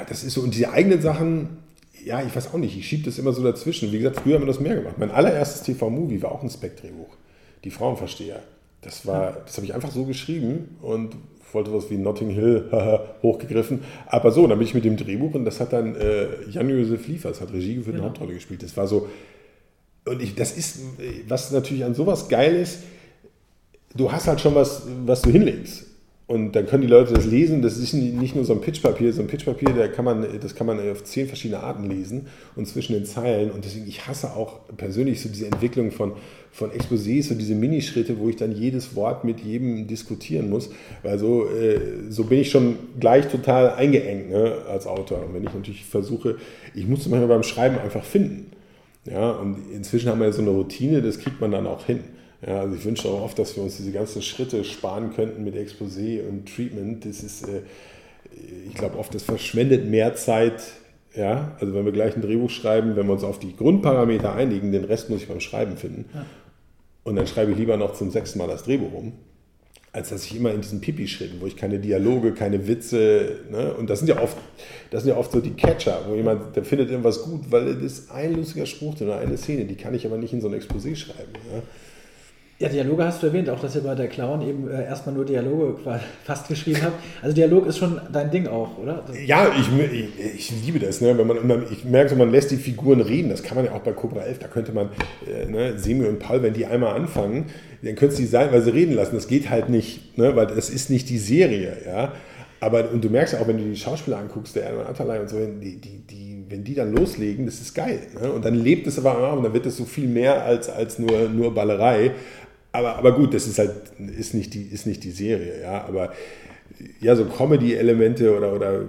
das ist so, und diese eigenen Sachen, ja, ich weiß auch nicht, ich schiebe das immer so dazwischen. Wie gesagt, früher haben wir das mehr gemacht. Mein allererstes TV-Movie war auch ein Spec-Drehbuch. Die Frauenversteher. Das war, das habe ich einfach so geschrieben und wollte was wie Notting Hill hochgegriffen. Aber so, dann bin ich mit dem Drehbuch und das hat dann äh, Jan-Josef Liefers, hat Regie geführt und Genau. Hauptrolle gespielt. Das war so, und ich, das ist, was natürlich an sowas geil ist, du hast halt schon was, was du hinlegst. Und dann können die Leute das lesen. Das ist nicht nur so ein Pitchpapier. So ein Pitchpapier, da kann man, das kann man auf zehn verschiedene Arten lesen und zwischen den Zeilen. Und deswegen, ich hasse auch persönlich so diese Entwicklung von, von Exposés, so diese Minischritte, wo ich dann jedes Wort mit jedem diskutieren muss. Weil so, äh, so bin ich schon gleich total eingeengt ne, als Autor. Und wenn ich natürlich versuche, ich muss es manchmal beim Schreiben einfach finden. Ja, und inzwischen haben wir ja so eine Routine, das kriegt man dann auch hin. Ja, also ich wünsche auch oft, dass wir uns diese ganzen Schritte sparen könnten mit Exposé und Treatment. Das ist, äh, ich glaube oft, das verschwendet mehr Zeit. Ja, also wenn wir gleich ein Drehbuch schreiben, wenn wir uns auf die Grundparameter einigen, den Rest muss ich beim Schreiben finden. Und dann schreibe ich lieber noch zum sechsten Mal das Drehbuch um, als dass ich immer in diesen Pipi-Schritten, wo ich keine Dialoge, keine Witze, ne? und das sind ja oft, das sind ja oft so die Catcher, wo jemand, der findet irgendwas gut, weil das ist ein lustiger Spruch oder eine Szene, die kann ich aber nicht in so ein Exposé schreiben. Ja? Ja, Dialoge hast du erwähnt, auch dass ihr bei der Clown eben äh, erstmal nur Dialoge (laughs) fast geschrieben habt. Also Dialog ist schon dein Ding auch, oder? Das, Ja, ich, ich, ich liebe das, ne? wenn man immer, ich merke so, man lässt die Figuren reden, das kann man ja auch bei Cobra 11, da könnte man, äh, ne, Semi und Paul, wenn die einmal anfangen, dann können sie sein, weil sie reden lassen, das geht halt nicht, ne? weil das ist nicht die Serie, ja, aber, und du merkst auch, wenn du die Schauspieler anguckst, der Erdogan Atalay und so, die, die, die, wenn die dann loslegen, das ist geil, ne? und dann lebt es aber auch, und dann wird es so viel mehr als, als nur, nur Ballerei, aber, aber gut, das ist halt, ist nicht die, ist nicht die Serie, ja, aber ja, so Comedy-Elemente oder, oder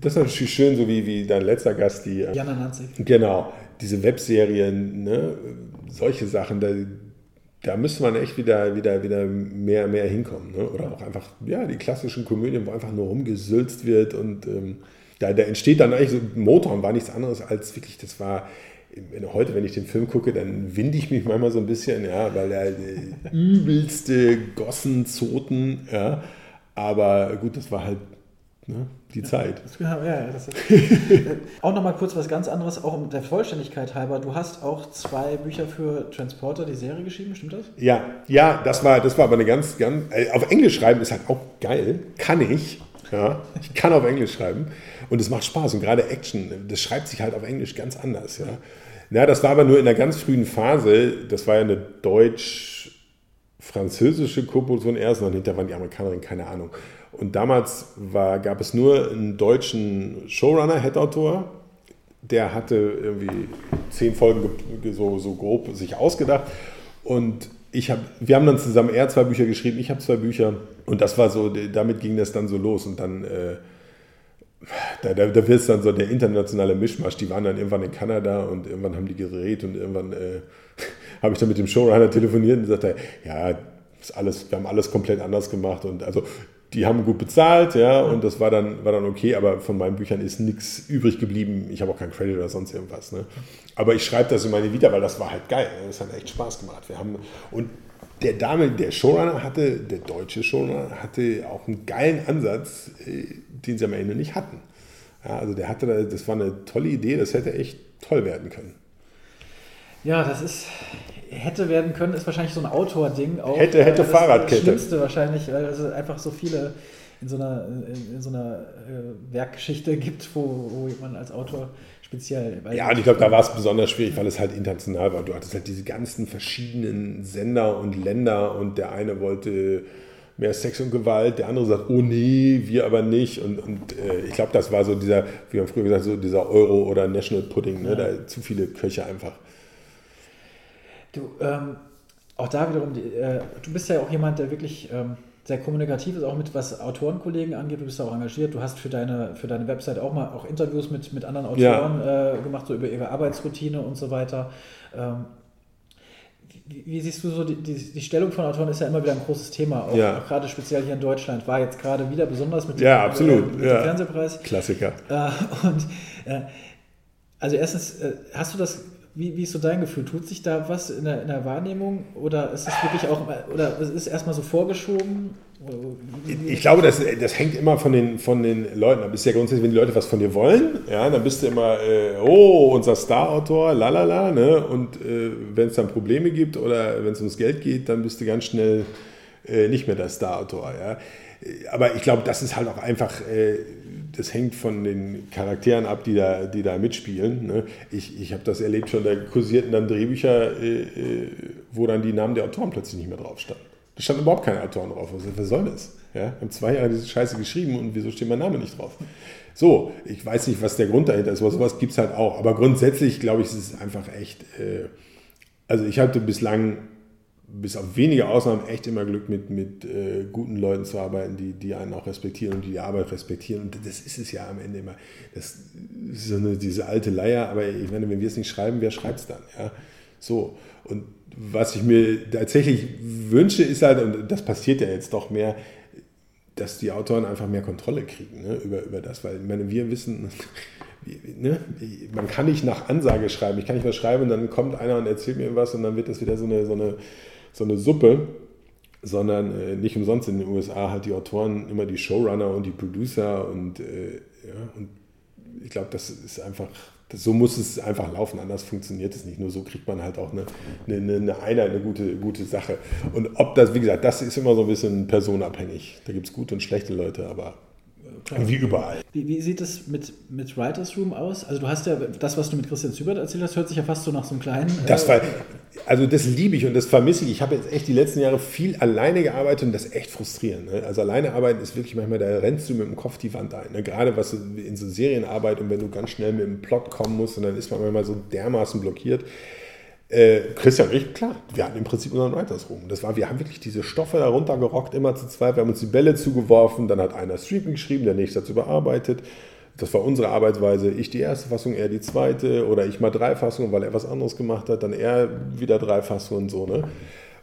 das ist natürlich schön, so wie, wie dein letzter Gast, die. äh, Jana Nanzig. Genau, diese Webserien, ne, solche Sachen, da, da müsste man echt wieder, wieder, wieder mehr, mehr hinkommen. Ne? Oder auch einfach, ja, die klassischen Komödien, wo einfach nur rumgesülzt wird und ähm, da, da entsteht dann eigentlich so, Motown war nichts anderes als wirklich, das war, wenn, heute, wenn ich den Film gucke, dann winde ich mich manchmal so ein bisschen, ja, weil er übelste Gossen, Zoten, ja, aber gut, das war halt ne, die Zeit. Genau, ja, ja, das ist, (laughs) auch nochmal kurz was ganz anderes, auch um der Vollständigkeit halber. Du hast auch zwei Bücher für Transporter, die Serie geschrieben, stimmt das? Ja, ja, das war, das war aber eine ganz, ganz. äh, Auf Englisch schreiben ist halt auch geil. Kann ich. Ja, ich kann auf Englisch schreiben. Und es macht Spaß. Und gerade Action, das schreibt sich halt auf Englisch ganz anders. Ja. Na, das war aber nur in einer ganz frühen Phase. Das war ja eine deutsch-französische Koproduktion erst. Und dahinter waren die Amerikanerinnen, keine Ahnung. Und damals war, gab es nur einen deutschen Showrunner, Head-Autor. Der hatte irgendwie zehn Folgen ge- ge- so, so grob sich ausgedacht. Und ich hab, wir haben dann zusammen, er zwei Bücher geschrieben, ich habe zwei Bücher. Und das war so, damit ging das dann so los. Und dann, äh, da, da, da wird es dann so der internationale Mischmasch. Die waren dann irgendwann in Kanada und irgendwann haben die gedreht und irgendwann äh, (laughs) habe ich dann mit dem Showrunner telefoniert und sagte, ja, ist alles, wir haben alles komplett anders gemacht. Und also die haben gut bezahlt, ja, und das war dann, war dann okay, aber von meinen Büchern ist nichts übrig geblieben. Ich habe auch keinen Credit oder sonst irgendwas. Ne? Aber ich schreibe das in meine Vita, weil das war halt geil. Ne? Das hat echt Spaß gemacht. Wir haben, und der Dame, der Showrunner hatte, der deutsche Showrunner hatte auch einen geilen Ansatz, äh, den sie am Ende nicht hatten. Ja, also der hatte, das war eine tolle Idee, das hätte echt toll werden können. Ja, das ist, hätte werden können, ist wahrscheinlich so ein Autor-Ding. Hätte, hätte das Fahrradkette. Das Schlimmste wahrscheinlich, weil es einfach so viele in so einer, in, in so einer äh, Werkgeschichte gibt, wo, wo man als Autor speziell. Ja, und ich glaube, da war es besonders schwierig, weil es halt international war. Du hattest halt diese ganzen verschiedenen Sender und Länder und der eine wollte mehr Sex und Gewalt, der andere sagt, oh nee, wir aber nicht. Und, und äh, ich glaube, das war so dieser, wie man früher gesagt so dieser Euro- oder National Pudding, ne? Ja. da zu viele Köche einfach. Du, ähm, auch da wiederum, die, äh, du bist ja auch jemand, der wirklich ähm, sehr kommunikativ ist, auch mit was Autorenkollegen angeht. Du bist ja auch engagiert. Du hast für deine, für deine Website auch mal auch Interviews mit, mit anderen Autoren ja. äh, gemacht, so über ihre Arbeitsroutine und so weiter. Ähm, wie, wie, siehst du so, die, die, die, Stellung von Autoren ist ja immer wieder ein großes Thema, auch, ja. auch gerade speziell hier in Deutschland, war jetzt gerade wieder besonders mit dem, ja, absolut. Äh, mit ja. dem Fernsehpreis. Klassiker. Äh, (laughs) und äh, also erstens, äh, hast du das wie, wie ist so dein Gefühl? Tut sich da was in der, in der Wahrnehmung oder ist es wirklich auch, oder es ist erstmal so vorgeschoben? Ich glaube, das, das hängt immer von den, von den Leuten ab. Ist ja grundsätzlich, wenn die Leute was von dir wollen, ja, dann bist du immer, äh, oh, unser Star-Autor, lalala, ne? Und äh, wenn es dann Probleme gibt oder wenn es ums Geld geht, dann bist du ganz schnell äh, nicht mehr der Star-Autor, ja. Aber ich glaube, das ist halt auch einfach äh, das hängt von den Charakteren ab, die da, die da mitspielen. Ne? Ich, ich habe das erlebt schon, da kursierten dann Drehbücher, äh, äh, wo dann die Namen der Autoren plötzlich nicht mehr drauf standen. Da stand überhaupt keine Autoren drauf. Also, was soll das? Ja? Wir haben zwei Jahre diese Scheiße geschrieben und wieso steht mein Name nicht drauf? So, ich weiß nicht, was der Grund dahinter ist, aber sowas gibt es halt auch. Aber grundsätzlich, glaube ich, ist es einfach echt. Äh, also, ich hatte bislang bis auf wenige Ausnahmen echt immer Glück mit, mit äh, guten Leuten zu arbeiten, die, die einen auch respektieren und die die Arbeit respektieren. Und das ist es ja am Ende immer. Das ist so eine, diese alte Leier, aber ich meine, wenn wir es nicht schreiben, wer schreibt es dann? Ja? So. Und was ich mir tatsächlich wünsche, ist halt, und das passiert ja jetzt doch mehr, dass die Autoren einfach mehr Kontrolle kriegen ne, über, über das, weil ich meine, wir wissen, (laughs) ne, man kann nicht nach Ansage schreiben. Ich kann nicht was schreiben und dann kommt einer und erzählt mir was und dann wird das wieder so eine, so eine so eine Suppe, sondern äh, nicht umsonst in den USA halt die Autoren immer die Showrunner und die Producer und, äh, ja, und ich glaube, das ist einfach, das, so muss es einfach laufen, anders funktioniert es nicht. Nur so kriegt man halt auch eine, eine, eine Einheit, eine gute, gute Sache. Und ob das, wie gesagt, das ist immer so ein bisschen personabhängig. Da gibt es gute und schlechte Leute, aber Klar. Wie überall. Wie, wie, sieht es mit, mit Writers Room aus? Also du hast ja, das, was du mit Christian Zübert erzählt hast, hört sich ja fast so nach so einem kleinen... Das war, also das liebe ich und das vermisse ich. Ich habe jetzt echt die letzten Jahre viel alleine gearbeitet und das ist echt frustrierend. Ne? Also alleine arbeiten ist wirklich manchmal, da rennst du mit dem Kopf die Wand ein. Ne? Gerade was in so Serienarbeit und wenn du ganz schnell mit dem Plot kommen musst und dann ist man manchmal so dermaßen blockiert. Äh, Christian und ich, klar, wir hatten im Prinzip unseren Writers Room. Das war, wir haben wirklich diese Stoffe da runtergerockt, immer zu zweit. Wir haben uns die Bälle zugeworfen, dann hat einer Streaming geschrieben, der nächste hat es überarbeitet. Das war unsere Arbeitsweise. Ich die erste Fassung, er die zweite oder ich mal drei Fassungen, weil er was anderes gemacht hat, dann er wieder drei Fassungen und so. Ne?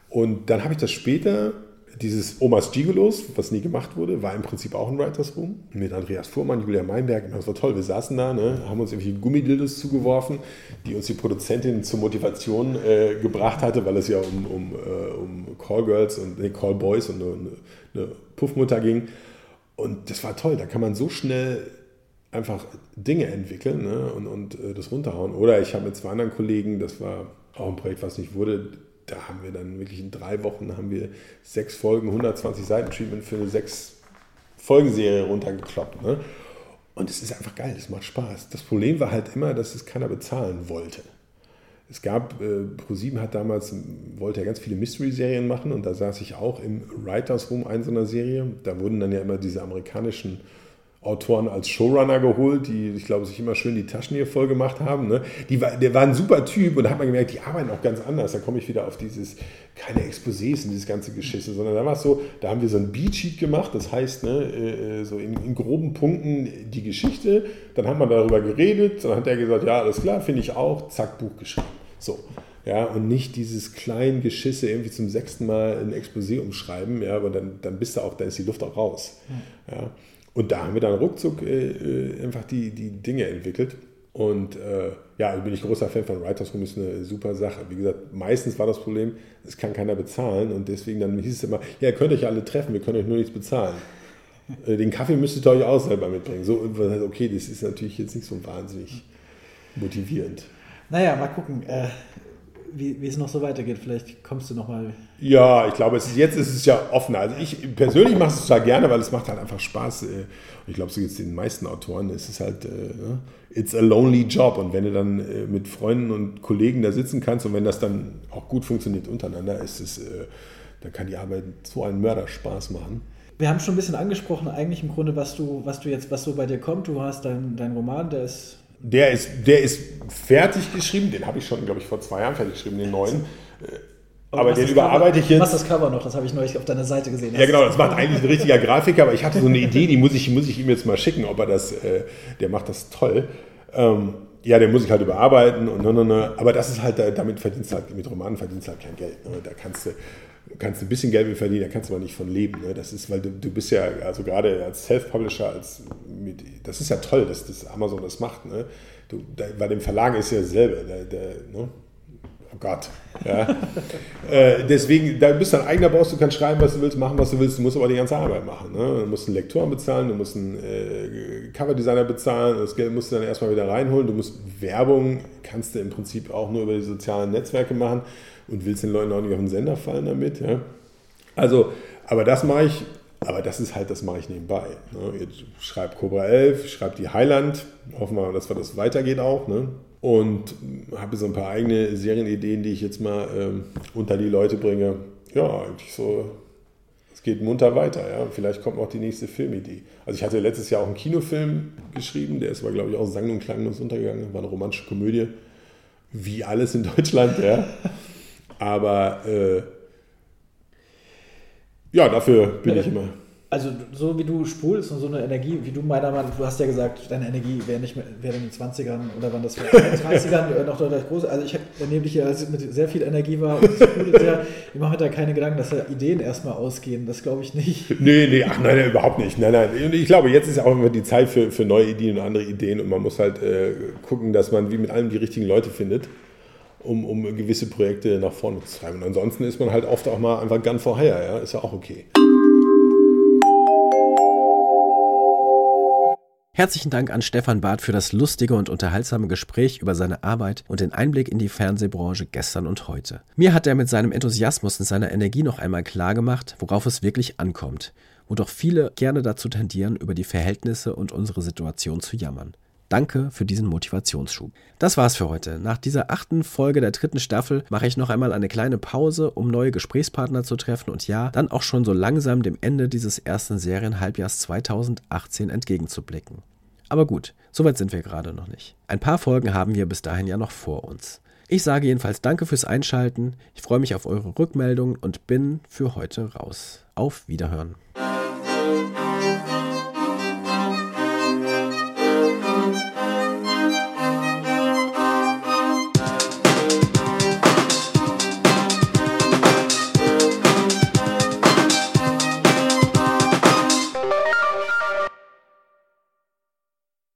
Und dann habe ich das später dieses Omas Gigolos, was nie gemacht wurde, war im Prinzip auch ein Writers Room mit Andreas Fuhrmann, Julia Meinberg. Das war toll. Wir saßen da, ne, haben uns irgendwie Gummidildos zugeworfen, die uns die Produzentin zur Motivation äh, gebracht hatte, weil es ja um, um, äh, um Callgirls und nee, Callboys und eine, eine Puffmutter ging. Und das war toll. Da kann man so schnell einfach Dinge entwickeln ne, und, und äh, das runterhauen. Oder ich habe mit zwei anderen Kollegen, das war auch ein Projekt, was nicht wurde, da haben wir dann wirklich in drei Wochen haben wir sechs Folgen, 120 Seiten Treatment für eine sechs Folgenserie runtergekloppt. Ne? Und es ist einfach geil, es macht Spaß. Das Problem war halt immer, dass es keiner bezahlen wollte. Es gab, äh, ProSieben hat damals, wollte ja ganz viele Mystery-Serien machen und da saß ich auch im Writers Room einer so einer Serie. Da wurden dann ja immer diese amerikanischen Autoren als Showrunner geholt, die, ich glaube, sich immer schön die Taschen hier voll gemacht haben. Ne? Die der war ein super Typ und da hat man gemerkt, die arbeiten auch ganz anders. Da komme ich wieder auf dieses, keine Exposés und dieses ganze Geschisse, sondern da war es so, da haben wir so ein Beatsheet gemacht, das heißt, ne, äh, so in, in, groben Punkten die Geschichte, dann hat man darüber geredet, dann hat er gesagt, ja, alles klar, finde ich auch, zack, Buch geschrieben. So. Ja, und nicht dieses kleinen Geschisse irgendwie zum sechsten Mal ein Exposé umschreiben, ja, aber dann, dann bist du auch, dann ist die Luft auch raus. Ja. Und da haben wir dann ruckzuck äh, äh einfach die, die Dinge entwickelt. Und äh, ja, bin ich großer Fan von Writers Room, ist eine super Sache. Wie gesagt, meistens war das Problem, es kann keiner bezahlen und deswegen dann hieß es immer, ja, ihr könnt euch alle treffen, wir können euch nur nichts bezahlen. Äh, den Kaffee müsstet ihr euch auch selber mitbringen. So, okay, das ist natürlich jetzt nicht so wahnsinnig motivierend. Naja, mal gucken. Wie, wie es noch so weitergeht. Vielleicht kommst du noch mal. Ja, ich glaube, es ist, jetzt ist es ja offener. Also ich persönlich mache es total gerne, weil es macht halt einfach Spaß. Äh, ich glaube, so geht es den meisten Autoren. Es ist halt, äh, ne, it's a lonely job. Und wenn du dann äh, mit Freunden und Kollegen da sitzen kannst und wenn das dann auch gut funktioniert untereinander, ist es, dann kann die Arbeit so einen Mörderspaß machen. Wir haben schon ein bisschen angesprochen, eigentlich im Grunde, was du, was du jetzt, was so bei dir kommt. Du hast deinen dein Roman, der ist der ist, der ist fertig geschrieben, den habe ich schon, glaube ich, vor zwei Jahren fertig geschrieben, den neuen. Aber, aber den überarbeite ich jetzt. Was das Cover noch, das habe ich neulich auf deiner Seite gesehen. Ja, genau, das macht eigentlich ein richtiger Grafiker, aber ich hatte so eine Idee, die muss ich, muss ich ihm jetzt mal schicken, ob er das, äh, der macht das toll. Ähm, ja, den muss ich halt überarbeiten und ne, ne, ne. Aber das ist halt, damit verdienst du halt, mit Romanen verdienst du halt kein Geld. Ne? Da kannst du, kannst ein bisschen Geld verdienen, da kannst du aber nicht von leben. Ne? Das ist, weil du, du bist ja, also gerade als Self-Publisher, als mit, das ist ja toll, dass das Amazon das macht. Ne? Du, da, bei dem Verlag ist ja dasselbe. Der, der, ne? Oh Gott. Ja. (laughs) äh, deswegen, da bist du ein eigener Boss, du kannst schreiben, was du willst, machen, was du willst, du musst aber die ganze Arbeit machen. Ne? Du musst einen Lektoren bezahlen, du musst einen äh, Coverdesigner bezahlen, das Geld musst du dann erstmal wieder reinholen, du musst Werbung, kannst du im Prinzip auch nur über die sozialen Netzwerke machen und willst den Leuten auch nicht auf den Sender fallen damit. Ja? Also, aber das mache ich, aber das ist halt, das mache ich nebenbei. Ne? Jetzt schreib Cobra 11, schreib die Highland, hoffen wir, dass das weitergeht auch. Ne? Und habe so ein paar eigene Serienideen, die ich jetzt mal ähm, unter die Leute bringe. Ja, eigentlich so, es geht munter weiter. Ja? Vielleicht kommt auch die nächste Filmidee. Also ich hatte letztes Jahr auch einen Kinofilm geschrieben, der ist aber, glaube ich, auch sang- und klanglos untergegangen. War eine romantische Komödie. Wie alles in Deutschland, ja. (laughs) Aber äh, ja, dafür bin ja, ich immer. Also so wie du spulst und so eine Energie, wie du meiner Meinung du hast ja gesagt, deine Energie wäre nicht mehr, wäre in den 20ern oder wann das war, in den (laughs) 30ern noch deutlich groß. Also ich erlebe dich ja, als es mit sehr viel Energie war und sehr, ich mache mir da keine Gedanken, dass da Ideen erstmal ausgehen. Das glaube ich nicht. (laughs) Nee, nee, ach nein, nein, überhaupt nicht. Nein, nein. Und ich glaube, jetzt ist auch immer die Zeit für, für neue Ideen und andere Ideen und man muss halt äh, gucken, dass man wie mit allem die richtigen Leute findet um, um gewisse Projekte nach vorne zu treiben. Und ansonsten ist man halt oft auch mal einfach gun for hire, ja, ist ja auch okay. Herzlichen Dank an Stefan Barth für das lustige und unterhaltsame Gespräch über seine Arbeit und den Einblick in die Fernsehbranche gestern und heute. Mir hat er mit seinem Enthusiasmus und seiner Energie noch einmal klargemacht, worauf es wirklich ankommt, wo doch viele gerne dazu tendieren, über die Verhältnisse und unsere Situation zu jammern. Danke für diesen Motivationsschub. Das war's für heute. Nach dieser achten Folge der dritten Staffel mache ich noch einmal eine kleine Pause, um neue Gesprächspartner zu treffen und ja, dann auch schon so langsam dem Ende dieses ersten Serienhalbjahrs 2018 entgegenzublicken. Aber gut, soweit sind wir gerade noch nicht. Ein paar Folgen haben wir bis dahin ja noch vor uns. Ich sage jedenfalls danke fürs Einschalten, ich freue mich auf eure Rückmeldungen und bin für heute raus. Auf Wiederhören.